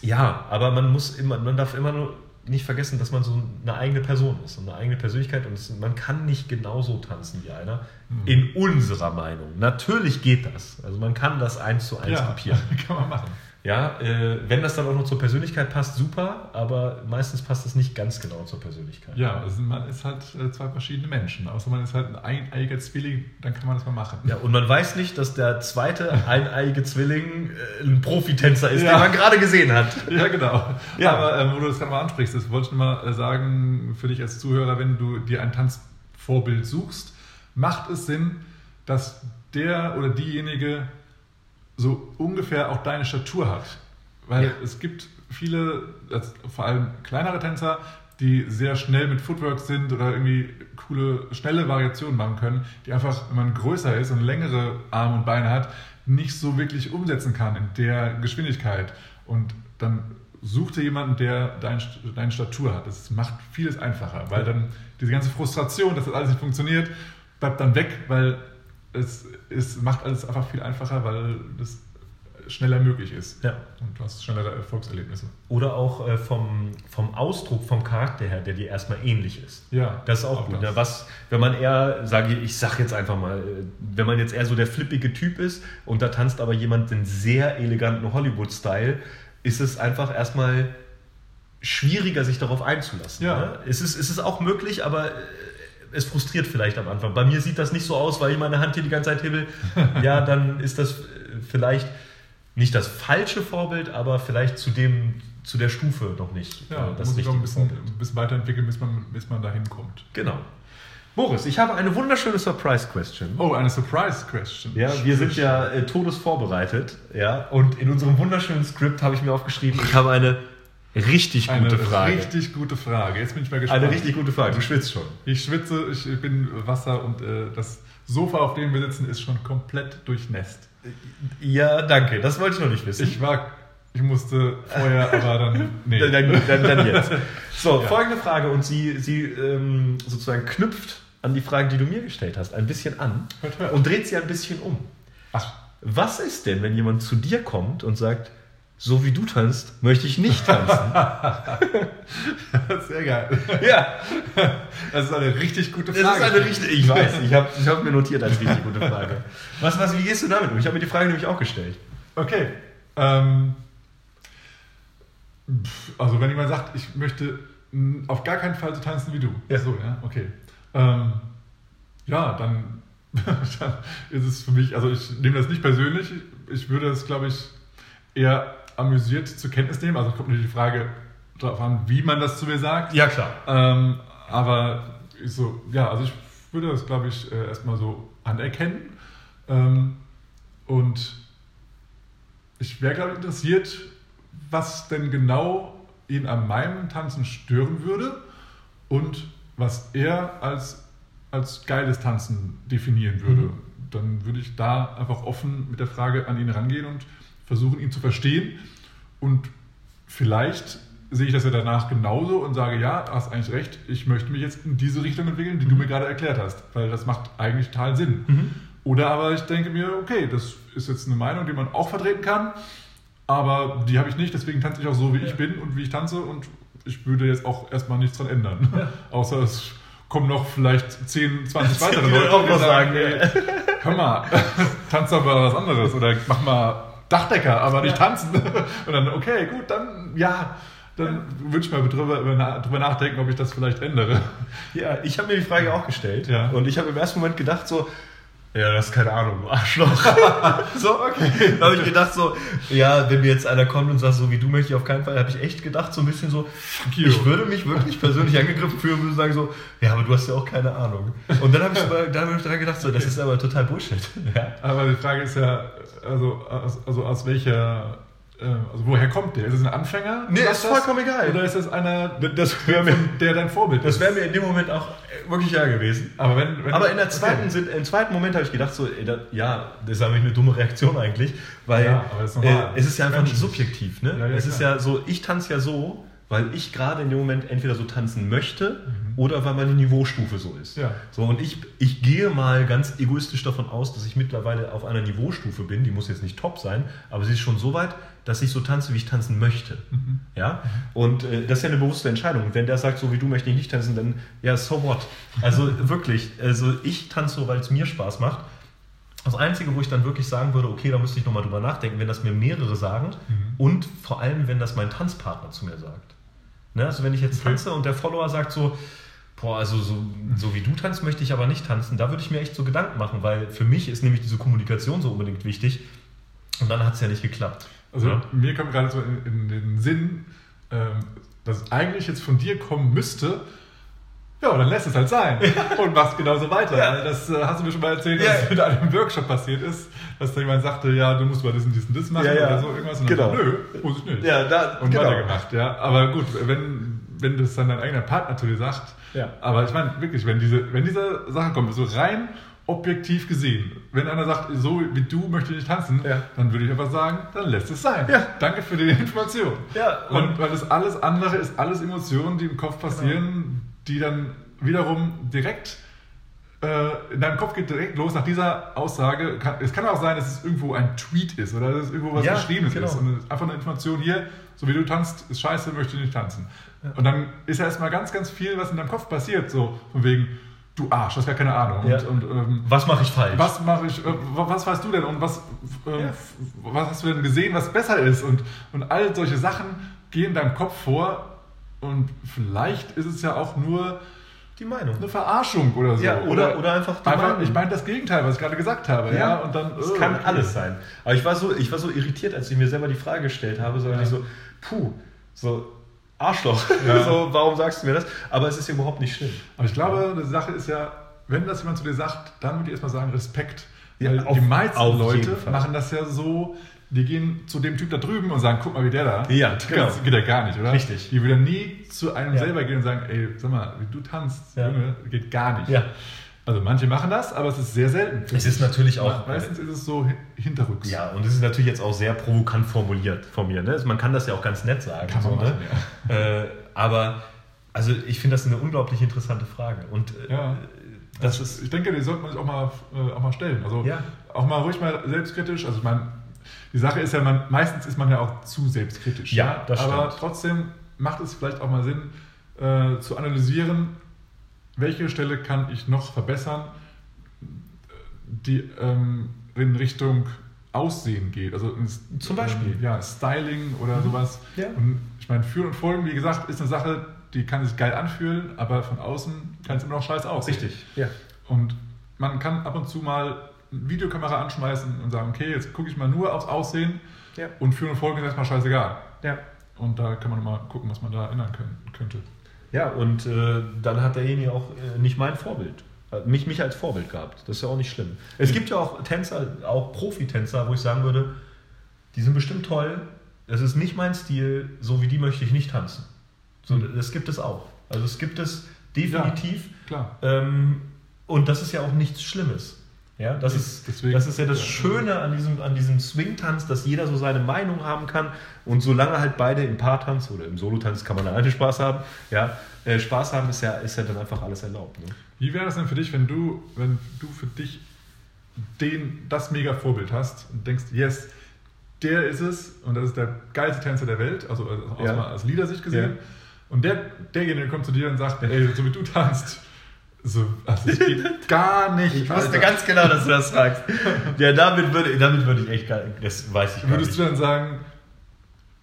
ja, aber man muss immer, man darf immer nur nicht vergessen, dass man so eine eigene Person ist und eine eigene Persönlichkeit und es, man kann nicht genauso tanzen wie einer. Mhm. In unserer Meinung. Natürlich geht das. Also man kann das eins zu eins ja, kopieren. [LAUGHS] kann man machen. Ja, äh, wenn das dann auch noch zur Persönlichkeit passt, super, aber meistens passt das nicht ganz genau zur Persönlichkeit. Ja, also man ist halt äh, zwei verschiedene Menschen. Außer man ist halt ein eineiiger Zwilling, dann kann man das mal machen. Ja, und man weiß nicht, dass der zweite eineiige Zwilling äh, ein Profitänzer ist, Ja. den man gerade gesehen hat. [LAUGHS] Ja, genau. Ja. Aber ähm, wo du das gerade mal ansprichst, das wollte ich nur mal äh, sagen, für dich als Zuhörer, wenn du dir ein Tanzvorbild suchst, macht es Sinn, dass der oder diejenige so ungefähr auch deine Statur hat. Weil Ja. es gibt viele, das, vor allem kleinere Tänzer, die sehr schnell mit Footwork sind oder irgendwie coole, schnelle Variationen machen können, die einfach, wenn man größer ist und längere Arme und Beine hat, nicht so wirklich umsetzen kann in der Geschwindigkeit. Und dann such dir jemanden, der dein, deine Statur hat. Das macht vieles einfacher, weil dann diese ganze Frustration, dass das alles nicht funktioniert, bleibt dann weg, weil es, es macht alles einfach viel einfacher, weil das schneller möglich ist. Ja. Und du hast schnellere Erfolgserlebnisse. Oder auch äh, vom, vom Ausdruck, vom Charakter her, der dir erstmal ähnlich ist. Ja, Das ist auch, auch gut. Ne? Was, wenn man eher, sage ich, ich sag jetzt einfach mal, äh, wenn man jetzt eher so der flippige Typ ist und da tanzt aber jemand den sehr eleganten Hollywood-Style, ist es einfach erstmal schwieriger, sich darauf einzulassen. Ja. Ne? Es, ist, es ist auch möglich, aber äh, es frustriert vielleicht am Anfang. Bei mir sieht das nicht so aus, weil ich meine Hand hier die ganze Zeit hibbel. ja, dann ist das äh, vielleicht nicht das falsche Vorbild, aber vielleicht zu dem zu der Stufe noch nicht Ja, äh, das muss sich noch ein bisschen, ein bisschen weiterentwickeln, bis man, bis man dahin kommt. Genau. Boris, ich habe eine wunderschöne Surprise-Question. Oh, eine Surprise-Question. Ja, wir sind ja äh, todesvorbereitet, ja, und in unserem wunderschönen Skript habe ich mir aufgeschrieben, ich habe eine richtig eine gute Frage. richtig gute Frage. Jetzt bin ich mal gespannt. eine richtig gute Frage. Du schwitzt schon. Ich schwitze, ich bin Wasser und äh, das Sofa, auf dem wir sitzen, ist schon komplett durchnässt. Ja, danke. Das wollte ich noch nicht wissen. Ich war, ich musste vorher, aber dann, [LAUGHS] nee. dann, dann, dann, jetzt. So, Ja. folgende Frage und sie, sie ähm, sozusagen knüpft an die Fragen, die du mir gestellt hast, ein bisschen an und dreht sie ein bisschen um. Ach, Was ist denn, wenn jemand zu dir kommt und sagt, so wie du tanzt, möchte ich nicht tanzen? [LAUGHS] sehr geil. ja, Das ist eine richtig gute das Frage. ist eine richtige, ich weiß, ich habe ich hab mir notiert als richtig gute Frage. Was, was, wie gehst du damit um? Ich habe mir die Frage nämlich auch gestellt. Okay. Ähm, also wenn jemand sagt, ich möchte auf gar keinen Fall so tanzen wie du. Ja. So, ja, okay. Ähm, ja, dann, [LAUGHS] dann ist es für mich, also ich nehme das nicht persönlich. Ich würde es, glaube ich, eher amüsiert zur Kenntnis nehmen. Also es kommt natürlich die Frage darauf an, wie man das zu mir sagt. Ja, klar. Ähm, aber ich so, ja, also ich würde das, glaube ich, äh, erstmal so anerkennen. Ähm, und ich wäre, glaube ich, interessiert, was denn genau ihn an meinem Tanzen stören würde und was er als, als geiles Tanzen definieren würde. Mhm. Dann würde ich da einfach offen mit der Frage an ihn rangehen und versuchen, ihn zu verstehen. Und vielleicht sehe ich das ja danach genauso und sage, ja, hast eigentlich recht, ich möchte mich jetzt in diese Richtung entwickeln, die du mir gerade erklärt hast, weil das macht eigentlich total Sinn. Oder aber ich denke mir, okay, das ist jetzt eine Meinung, die man auch vertreten kann, aber die habe ich nicht, deswegen tanze ich auch so, wie ich bin und wie ich tanze und ich würde jetzt auch erstmal nichts dran ändern. [LAUGHS] Außer es kommen noch vielleicht 10, 20 [LAUGHS] weitere Leute, die sagen, ey, [LAUGHS] hör mal, tanz doch mal was anderes oder mach mal Dachdecker, aber nicht tanzen. [LAUGHS] Und dann, okay, gut, dann ja, dann würde ich mal drüber, über- drüber nachdenken, ob ich das vielleicht ändere. Ja, ich habe mir die Frage auch gestellt Ja. und ich habe im ersten Moment gedacht so, ja, das ist keine Ahnung, Arschloch. [LAUGHS] so, okay. Da habe ich gedacht so, ja, wenn mir jetzt einer kommt und sagt, so wie du möchte ich auf keinen Fall, habe ich echt gedacht so ein bisschen so, ich würde mich wirklich persönlich angegriffen fühlen und würde sagen so, ja, aber du hast ja auch keine Ahnung. Und dann habe ich, aber- da habe ich dran gedacht so, das ist aber total Bullshit. [LAUGHS] Ja. Aber die Frage ist ja, also, aus, also aus welcher, also woher kommt der? Ist es ein Anfänger? Nee, ist das? vollkommen egal. Oder ist es einer, Das wäre mir, der dein Vorbild das ist? wäre mir in dem Moment auch äh, wirklich ja gewesen. Aber wenn, wenn Aber in der zweiten, okay. Im zweiten Moment habe ich gedacht, so, ey, da, ja, das ist eigentlich eine dumme Reaktion eigentlich, weil Ja, das ist äh, es ist ja einfach nicht Menschen. subjektiv. Ne? Ja, ja, es ist klar. ja so, ich tanze ja so, weil ich gerade in dem Moment entweder so tanzen möchte Mhm. oder weil meine Niveaustufe so ist. Ja. So, und ich, ich gehe mal ganz egoistisch davon aus, dass ich mittlerweile auf einer Niveaustufe bin, die muss jetzt nicht top sein, aber sie ist schon so weit, dass ich so tanze, wie ich tanzen möchte. Mhm. Ja? Und äh, das ist ja eine bewusste Entscheidung. Wenn der sagt, so wie du möchte ich nicht tanzen, dann ja, so what? Also [LAUGHS] wirklich, also ich tanze so, weil es mir Spaß macht. Das Einzige, wo ich dann wirklich sagen würde, okay, da müsste ich nochmal drüber nachdenken, wenn das mir mehrere sagen und vor allem, wenn das mein Tanzpartner zu mir sagt. Ne? Also wenn ich jetzt Okay. tanze und der Follower sagt so, boah, also so, so wie du tanzt, möchte ich aber nicht tanzen, da würde ich mir echt so Gedanken machen, weil für mich ist nämlich diese Kommunikation so unbedingt wichtig und dann hat es ja nicht geklappt. Also Ja. mir kommt gerade so in, in den Sinn, ähm, dass es eigentlich jetzt von dir kommen müsste, Ja, dann lässt es halt sein und machst genauso weiter. Ja. Das äh, hast du mir schon mal erzählt, Ja. dass es mit einem Workshop passiert ist, dass da jemand sagte, ja, du musst mal das und dies und das machen Ja, ja. oder so irgendwas. Und Genau. dann nö, muss ich nicht. Ja, da, und genau. weitergemacht, ja. Aber gut, wenn, wenn das dann dein eigener Partner zu dir sagt, Ja. aber ich meine wirklich, wenn diese, wenn diese Sache kommt, so rein objektiv gesehen, wenn einer sagt, so wie du möchte ich nicht tanzen, Ja. dann würde ich einfach sagen, dann lässt es sein. Ja. Danke für die Information. Ja, und, und- weil das alles andere ist alles Emotionen, die im Kopf passieren, die dann wiederum direkt äh, in deinem Kopf geht direkt los nach dieser Aussage. Es kann auch sein, dass es irgendwo ein Tweet ist oder dass es irgendwo was Ja, Geschriebenes genau. ist. Und einfach eine Information hier, so wie du tanzt, ist scheiße, möchte ich nicht tanzen. Und dann ist ja erstmal ganz, ganz viel, was in deinem Kopf passiert, so von wegen, du Arsch, hast gar keine Ahnung. Ja. Und, und ähm, Was mache ich falsch? was mache ich, äh, wa- was weißt du denn und was, äh, Ja. was hast du denn gesehen, was besser ist? Und, und all solche Sachen gehen in deinem Kopf vor und vielleicht ist es ja auch nur Die Meinung. eine Verarschung oder so. Ja, oder- oder einfach die einfach Meinung. Ich meine das Gegenteil, was ich gerade gesagt habe. Ja, und dann. Es äh, kann okay. alles sein. Aber ich war, so, ich war so irritiert, als ich mir selber die Frage gestellt habe, so, Ja. ich so, puh, so Arschloch. Ja. [LAUGHS] so, warum sagst du mir das? Aber es ist ja überhaupt nicht schlimm. Aber ich glaube, die Sache ist ja, wenn das jemand zu dir sagt, dann würde ich erstmal sagen, Respekt. Ja, Weil auf- die meisten Leute machen das ja so, die gehen zu dem Typ da drüben und sagen, guck mal, wie der da. Ja, das genau. geht ja gar nicht, oder? Richtig. Die würden nie zu einem Ja. selber gehen und sagen, ey, sag mal, wie du tanzt, Ja. Junge, geht gar nicht. Ja. Also manche machen das, aber es ist sehr selten. Es ist natürlich auch- Meistens ist es so hin- hinterrücks. Ja, und es ist natürlich jetzt auch sehr provokant formuliert von mir. Ne? Also Man kann das ja auch ganz nett sagen. Kann man so, machen, ne? äh, aber also ich finde das eine unglaublich interessante Frage. Und äh, Ja. das ist. Ich denke, die sollte man sich auch mal, äh, auch mal stellen. Also Ja. auch mal ruhig mal selbstkritisch. Also ich meine, die Sache ist ja, man, meistens ist man ja auch zu selbstkritisch. Ja, das Aber stimmt. trotzdem macht es vielleicht auch mal Sinn, äh, zu analysieren, welche Stelle kann ich noch verbessern, die ähm, in Richtung Aussehen geht. Also Zum Beispiel. Ähm, ja, Styling oder sowas. Ja. Und ich meine, Führen und Folgen, wie gesagt, ist eine Sache, die kann sich geil anfühlen, aber von außen kann es immer noch scheiße aussehen. Ja. Und man kann ab und zu mal Videokamera anschmeißen und sagen, okay, jetzt gucke ich mal nur aufs Aussehen Ja. und Führen und Folgen ist erstmal scheißegal. Ja. Und da kann man mal gucken, was man da ändern können, könnte. Ja, und äh, dann hat derjenige auch äh, nicht mein Vorbild. Hat mich, mich als Vorbild gehabt. Das ist ja auch nicht schlimm. Es gibt ja auch Tänzer, auch Profitänzer, wo ich sagen würde, die sind bestimmt toll. Das ist nicht mein Stil, so wie die möchte ich nicht tanzen. So, Mhm. Das gibt es auch. Also es gibt es definitiv. Klar. Ähm, und das ist ja auch nichts Schlimmes. Ja, das, ist, deswegen- das ist ja das. Schöne an diesem, an diesem Swing-Tanz, dass jeder so seine Meinung haben kann. Und solange halt beide im Paartanz oder im Solotanz kann man alleine Spaß haben. Ja, äh, Spaß haben ist ja, ist ja dann einfach alles erlaubt. Ne? Wie wäre das denn für dich, wenn du, wenn du für dich den, das mega Vorbild hast und denkst, yes, der ist es und das ist der geilste Tänzer der Welt, also aus, Ja. aus Liedersicht gesehen. Ja. Und der, derjenige kommt zu dir und sagt, ey, so wie du tanzt, so, also das geht [LAUGHS] gar nicht. Ich wusste Alter. ganz genau, dass du das sagst. Ja, damit würde, damit würde ich echt gar das weiß ich gar Würdest nicht. du dann sagen,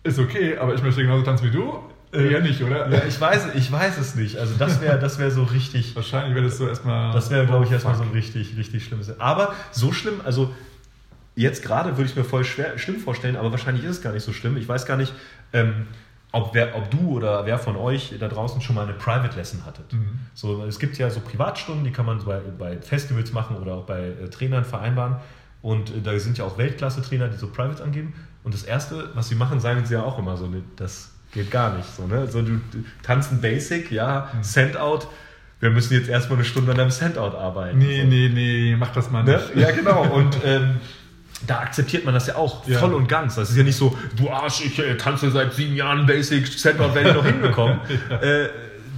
ist okay, aber ich möchte genauso tanzen wie du? Äh, Eher nicht, oder? Ja, ich weiß, ich weiß es nicht. Also das wäre das wär so richtig. [LAUGHS] Wahrscheinlich wäre das so erstmal. Das wäre, glaube ich, oh, erstmal so ein richtig, richtig schlimmes. Aber so schlimm, also jetzt gerade würde ich mir voll schwer, schlimm vorstellen, aber wahrscheinlich ist es gar nicht so schlimm. Ich weiß gar nicht, ähm, ob, wer, ob du oder wer von euch da draußen schon mal eine Private Lesson hattet. Mhm. So, es gibt ja so Privatstunden, die kann man bei, bei Festivals machen oder auch bei äh, Trainern vereinbaren. Und äh, da sind ja auch Weltklasse-Trainer, die so Privates angeben. Und das Erste, was sie machen, sagen sie ja auch immer so, ne, das geht gar nicht. So, ne? so, du, du tanzen Basic, ja, Mhm. Send-Out. Wir müssen jetzt erstmal eine Stunde an deinem Send-Out arbeiten. Nee, so. nee, nee, mach das mal Ne? nicht. Ja, genau. [LAUGHS] Und ähm, da akzeptiert man das ja auch Ja. voll und ganz. Das ist ja nicht so, du Arsch, ich äh, tanze seit sieben Jahren Basic, Send-Out werde ich noch hinbekommen. [LAUGHS] äh,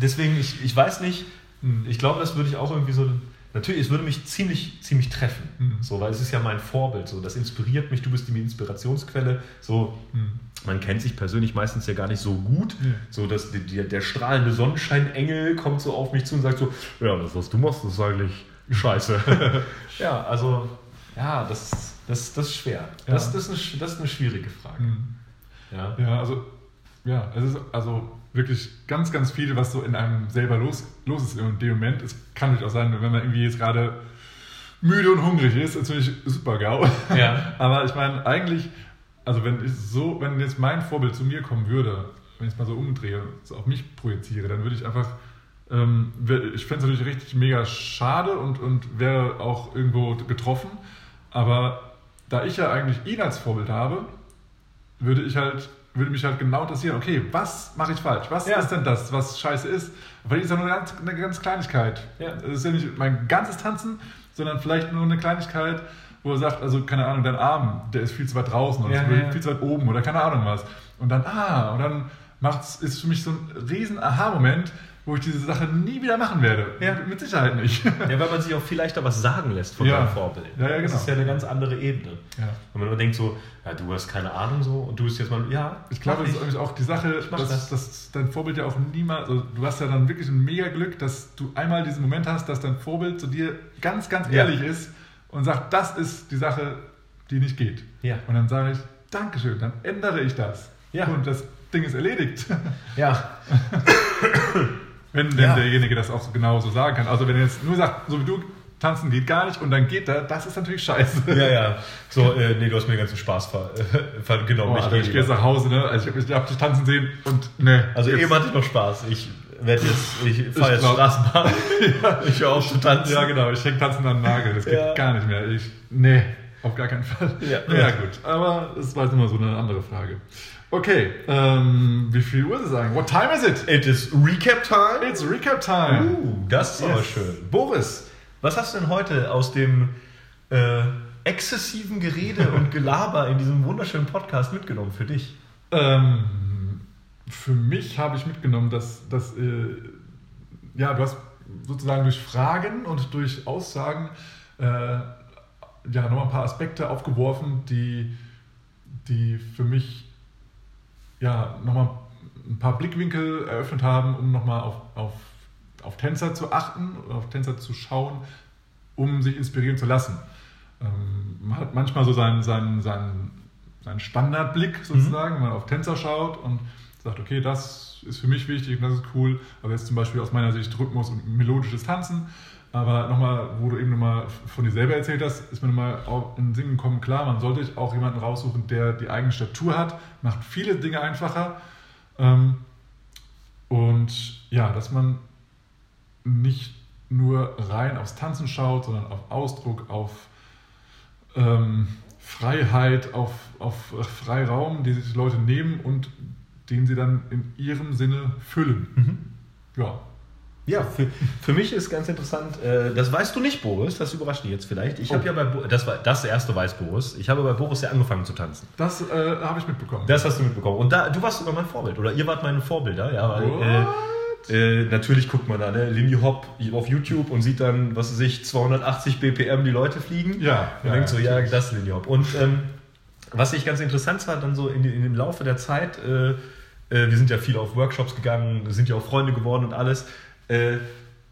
deswegen, ich, ich weiß nicht, Hm. ich glaube, das würde ich auch irgendwie so. Natürlich, es würde mich ziemlich, ziemlich treffen. Mhm. So, weil es ist ja mein Vorbild. So, das inspiriert mich, du bist die Inspirationsquelle. So, Hm. man kennt sich persönlich meistens ja gar nicht so gut. Nee. So, dass die, die, der strahlende Sonnenscheinengel kommt so auf mich zu und sagt so, ja, das, was du machst, das ist eigentlich scheiße. [LAUGHS] ja, also, ja, das, das, das ist schwer. Das, Ja. das, ist eine, das ist eine schwierige Frage. Hm. Ja. Ja, also, ja, es ist also wirklich ganz, ganz viel, was so in einem selber los, los ist in dem Moment. Es kann natürlich auch sein, wenn man irgendwie jetzt gerade müde und hungrig ist, ist natürlich super GAU. Ja. [LAUGHS] Aber ich meine, eigentlich, also wenn ich so, wenn jetzt mein Vorbild zu mir kommen würde, wenn ich es mal so umdrehe und es auf mich projiziere, dann würde ich einfach Ähm, ich fände es natürlich richtig mega schade und, und wäre auch irgendwo getroffen. Aber da ich ja eigentlich ihn als Vorbild habe, würde ich halt würde mich halt genau interessieren, okay, was mache ich falsch? Was Ja. ist denn das, was scheiße ist? Weil ist ja nur eine ganz, eine ganz Kleinigkeit. Ja. Das ist ja nicht mein ganzes Tanzen, sondern vielleicht nur eine Kleinigkeit, wo er sagt, also keine Ahnung, dein Arm, der ist viel zu weit draußen oder Ja, ja. viel zu weit oben oder keine Ahnung was. Und dann, ah, und dann macht's, ist für mich so ein riesen Aha-Moment, wo ich diese Sache nie wieder machen werde. Ja. Mit Sicherheit nicht. [LAUGHS] Ja, weil man sich auch viel leichter was sagen lässt von Ja. seinem Vorbild. Ja, ja, Das genau. ist ja eine ganz andere Ebene. Ja. Wenn man immer denkt so, ja, du hast keine Ahnung so und du bist jetzt mal, ja, Ich glaube, das ist auch die Sache, dass, das. dass dein Vorbild ja auch niemals, also du hast ja dann wirklich ein mega Glück, dass du einmal diesen Moment hast, dass dein Vorbild zu dir ganz, ganz Ja. ehrlich ist und sagt, das ist die Sache, die nicht geht. Ja. Und dann sage ich, Dankeschön, dann ändere ich das. Ja. Und das Ding ist erledigt. Ja, [LAUGHS] Wenn denn Ja. derjenige das auch so genau so sagen kann. Also wenn er jetzt nur sagt, so wie du, tanzen geht gar nicht und dann geht er, das ist natürlich scheiße. [LAUGHS] ja, ja. So, äh, nee, du hast mir den ganzen Spaß ver [LAUGHS] ver genommen. Oh, ich geh gehe jetzt nach Hause, ne? Also ich habe hab dich tanzen sehen und ne. Also jetzt- eben hatte ich noch Spaß. Ich werde jetzt, ich fahre jetzt Straßenbahn. [LAUGHS] Ich höre auf zu tanzen. Ja, genau, ich hänge tanzen an den Nagel. Das geht Ja. gar nicht mehr. Ich, nee, auf gar keinen Fall. Ja. ja gut. Aber das war jetzt immer so eine andere Frage. Okay, ähm, wie viel Uhr ist es eigentlich? What time is it? It is Recap Time. It's Recap Time. Uh, das ist aber Yes. schön. Boris, was hast du denn heute aus dem äh, exzessiven Gerede und [LAUGHS] Gelaber in diesem wunderschönen Podcast mitgenommen für dich? Ähm, für mich habe ich mitgenommen, dass, dass äh, ja, du hast sozusagen durch Fragen und durch Aussagen äh, ja, nochmal ein paar Aspekte aufgeworfen, die, die für mich ja, nochmal ein paar Blickwinkel eröffnet haben, um nochmal auf, auf, auf Tänzer zu achten, auf Tänzer zu schauen, um sich inspirieren zu lassen. Ähm, man hat manchmal so seinen, seinen, seinen, seinen Standardblick sozusagen, wenn man auf Tänzer schaut und sagt, okay, das ist für mich wichtig und das ist cool. Also jetzt zum Beispiel aus meiner Sicht Rhythmus und melodisches Tanzen. Aber nochmal, wo du eben nochmal von dir selber erzählt hast, ist mir nochmal auch in den Sinn gekommen, klar, man sollte auch jemanden raussuchen, der die eigene Statur hat, macht viele Dinge einfacher. Ähm, und ja, dass man nicht nur rein aufs Tanzen schaut, sondern auf Ausdruck, auf ähm, Freiheit, auf, auf Freiraum, die sich die Leute nehmen und den sie dann in ihrem Sinne füllen. Ja. Ja, für, für mich ist ganz interessant, äh, das weißt du nicht, Boris, das überrascht dich jetzt vielleicht. Ich Oh. habe ja bei, Bo- das war das erste weiß Boris, ich habe bei Boris ja angefangen zu tanzen. Das äh, habe ich mitbekommen. Das hast du mitbekommen. Und da, du warst sogar mein Vorbild, oder ihr wart meine Vorbilder, ja, weil, What? äh, äh, natürlich guckt man da, ne, Lindy Hop auf YouTube und sieht dann, was weiß ich, 280 BPM die Leute fliegen. Ja, Und ja, denkt so, ja, das ist Lindy Hop. Und ähm, was ich ganz interessant fand, dann so in, in dem Laufe der Zeit, äh, äh, wir sind ja viel auf Workshops gegangen, sind ja auch Freunde geworden und alles, äh,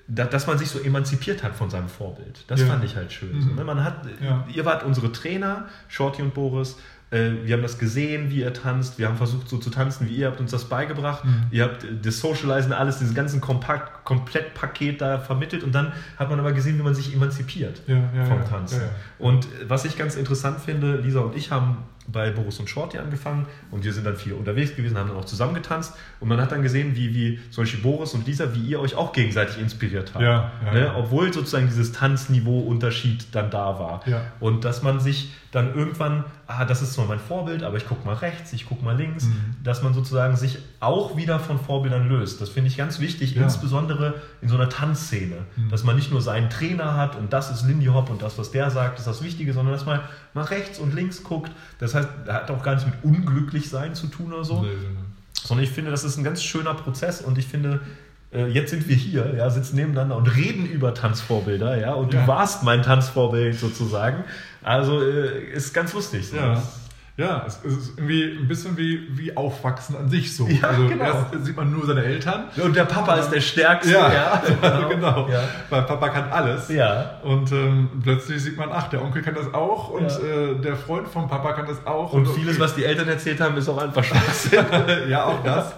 da, dass man sich so emanzipiert hat von seinem Vorbild. Das Ja. fand ich halt schön. Mhm. So, ne? Man hat, Ja. Ihr wart unsere Trainer, Shorty und Boris. Äh, Wir haben das gesehen, wie ihr tanzt. Wir haben versucht, so zu tanzen, wie ihr habt uns das beigebracht. Mhm. Ihr habt äh, das Socializen, alles, diesen ganzen Kompakt, Komplettpaket da vermittelt. Und dann hat man aber gesehen, wie man sich emanzipiert Ja, vom Tanzen. Und was ich ganz interessant finde, Lisa und ich haben bei Boris und Shorty angefangen und wir sind dann viel unterwegs gewesen, haben dann auch zusammen getanzt und man hat dann gesehen, wie, wie zum Beispiel Boris und Lisa, wie ihr euch auch gegenseitig inspiriert habt. Ja, ja, ne? Obwohl sozusagen dieses Tanzniveau-Unterschied dann da war. Ja. Und dass man sich dann irgendwann, ah, das ist zwar mein Vorbild, aber ich gucke mal rechts, ich gucke mal links, Mhm. dass man sozusagen sich auch wieder von Vorbildern löst. Das finde ich ganz wichtig, insbesondere in so einer Tanzszene, Mhm. dass man nicht nur seinen Trainer hat und das ist Lindy Hop und das, was der sagt, ist das Wichtige, sondern dass man mal rechts und links guckt. Das heißt, hat auch gar nicht mit unglücklich sein zu tun oder so, Nee, nee, nee. sondern ich finde, das ist ein ganz schöner Prozess und ich finde, äh, jetzt sind wir hier, ja, sitzen nebeneinander und reden über Tanzvorbilder, ja, und Ja. du warst mein Tanzvorbild sozusagen. Also äh, ist ganz lustig. So. Ja. Ja, es ist irgendwie ein bisschen wie, wie Aufwachsen an sich so. Ja, also genau. erst sieht man nur seine Eltern. Und der Papa ist der Stärkste. Ja, [LAUGHS] genau. genau. Ja. Weil Papa kann alles. ja. Und ähm, plötzlich sieht man, ach, der Onkel kann das auch und Ja. äh, der Freund vom Papa kann das auch. Und vieles, was die Eltern erzählt haben, ist auch einfach Spaß. [LAUGHS] ja, auch das.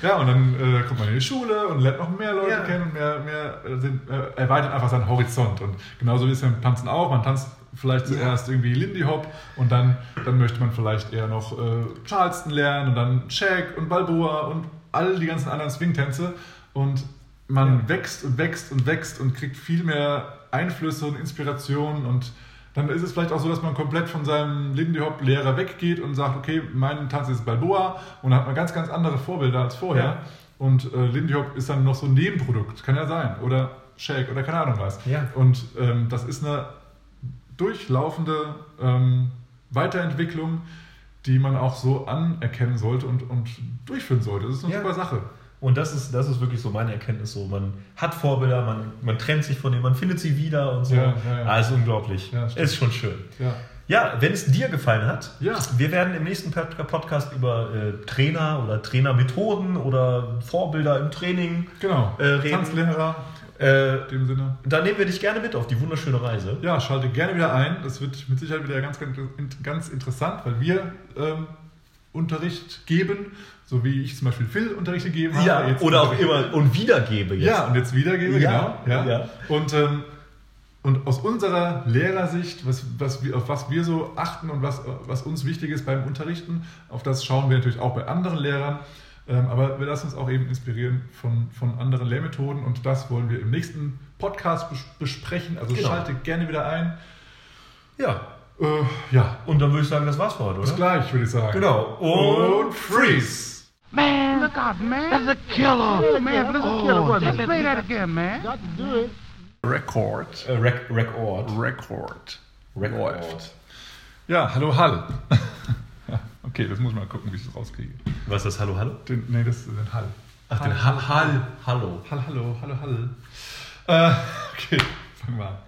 Ja, und dann äh, kommt man in die Schule und lernt noch mehr Leute Ja. kennen und mehr, mehr äh, sind, äh, erweitert einfach seinen Horizont. Und genauso ist es beim Tanzen auch. Man tanzt vielleicht zuerst irgendwie Lindy Hop und dann, dann möchte man vielleicht eher noch äh, Charleston lernen und dann Shaq und Balboa und all die ganzen anderen Swing-Tänze. Und man Ja. wächst und wächst und wächst und kriegt viel mehr Einflüsse und Inspirationen und dann ist es vielleicht auch so, dass man komplett von seinem Lindy Hop Lehrer weggeht und sagt, okay, mein Tanz ist Balboa und dann hat man ganz, ganz andere Vorbilder als vorher. Ja. Und äh, Lindy Hop ist dann noch so ein Nebenprodukt, kann ja sein. Oder Shake oder keine Ahnung was. Ja. Und ähm, das ist eine durchlaufende ähm, Weiterentwicklung, die man auch so anerkennen sollte und, und durchführen sollte. Das ist eine Ja. super Sache. Und das ist, das ist wirklich so meine Erkenntnis. So, man hat Vorbilder, man, man trennt sich von denen, man findet sie wieder und so. Ja, ja, ja. Ist unglaublich. Ist schon schön. Ja. Wenn es dir gefallen hat, Ja. wir werden im nächsten Pod- Podcast über äh, Trainer oder Trainermethoden oder Vorbilder im Training Genau. äh, reden. Tanzlehrer Äh, in dem Sinne. da nehmen wir dich gerne mit auf die wunderschöne Reise. Ja, schalte gerne wieder ein. Das wird mit Sicherheit wieder ganz, ganz, ganz interessant, weil wir ähm, Unterricht geben, so wie ich zum Beispiel Phil Unterricht gegeben habe. Ja, Jetzt oder auch immer und wiedergebe jetzt. Ja, und jetzt wiedergebe, Ja, genau. Ja. ja. Und, ähm, und aus unserer Lehrersicht, was, was wir, auf was wir so achten und was, was uns wichtig ist beim Unterrichten, auf das schauen wir natürlich auch bei anderen Lehrern. Ähm, aber wir lassen uns auch eben inspirieren von, von anderen Lehrmethoden und das wollen wir im nächsten Podcast bes besprechen. Also Genau. schalte gerne wieder ein. ja. Äh, ja, Und dann würde ich sagen, das war's für heute, bis gleich, würde ich sagen. Genau. Und freeze! Man, look out, man. That's a killer. Oh, man, that's a killer. What? Let's play that again, man. Got to do it. Record. Äh, Rec Record. Record. Record. Läuft. Ja, hallo Hall. [LAUGHS] Okay, das muss ich mal gucken, wie ich das rauskriege. Was ist das? Hallo, hallo? Den, nee, das ist den Hall. Ach, den Hall. Hall. Hallo. Hall, hallo, hallo, Hall. Äh, [LAUGHS] okay, fangen wir an.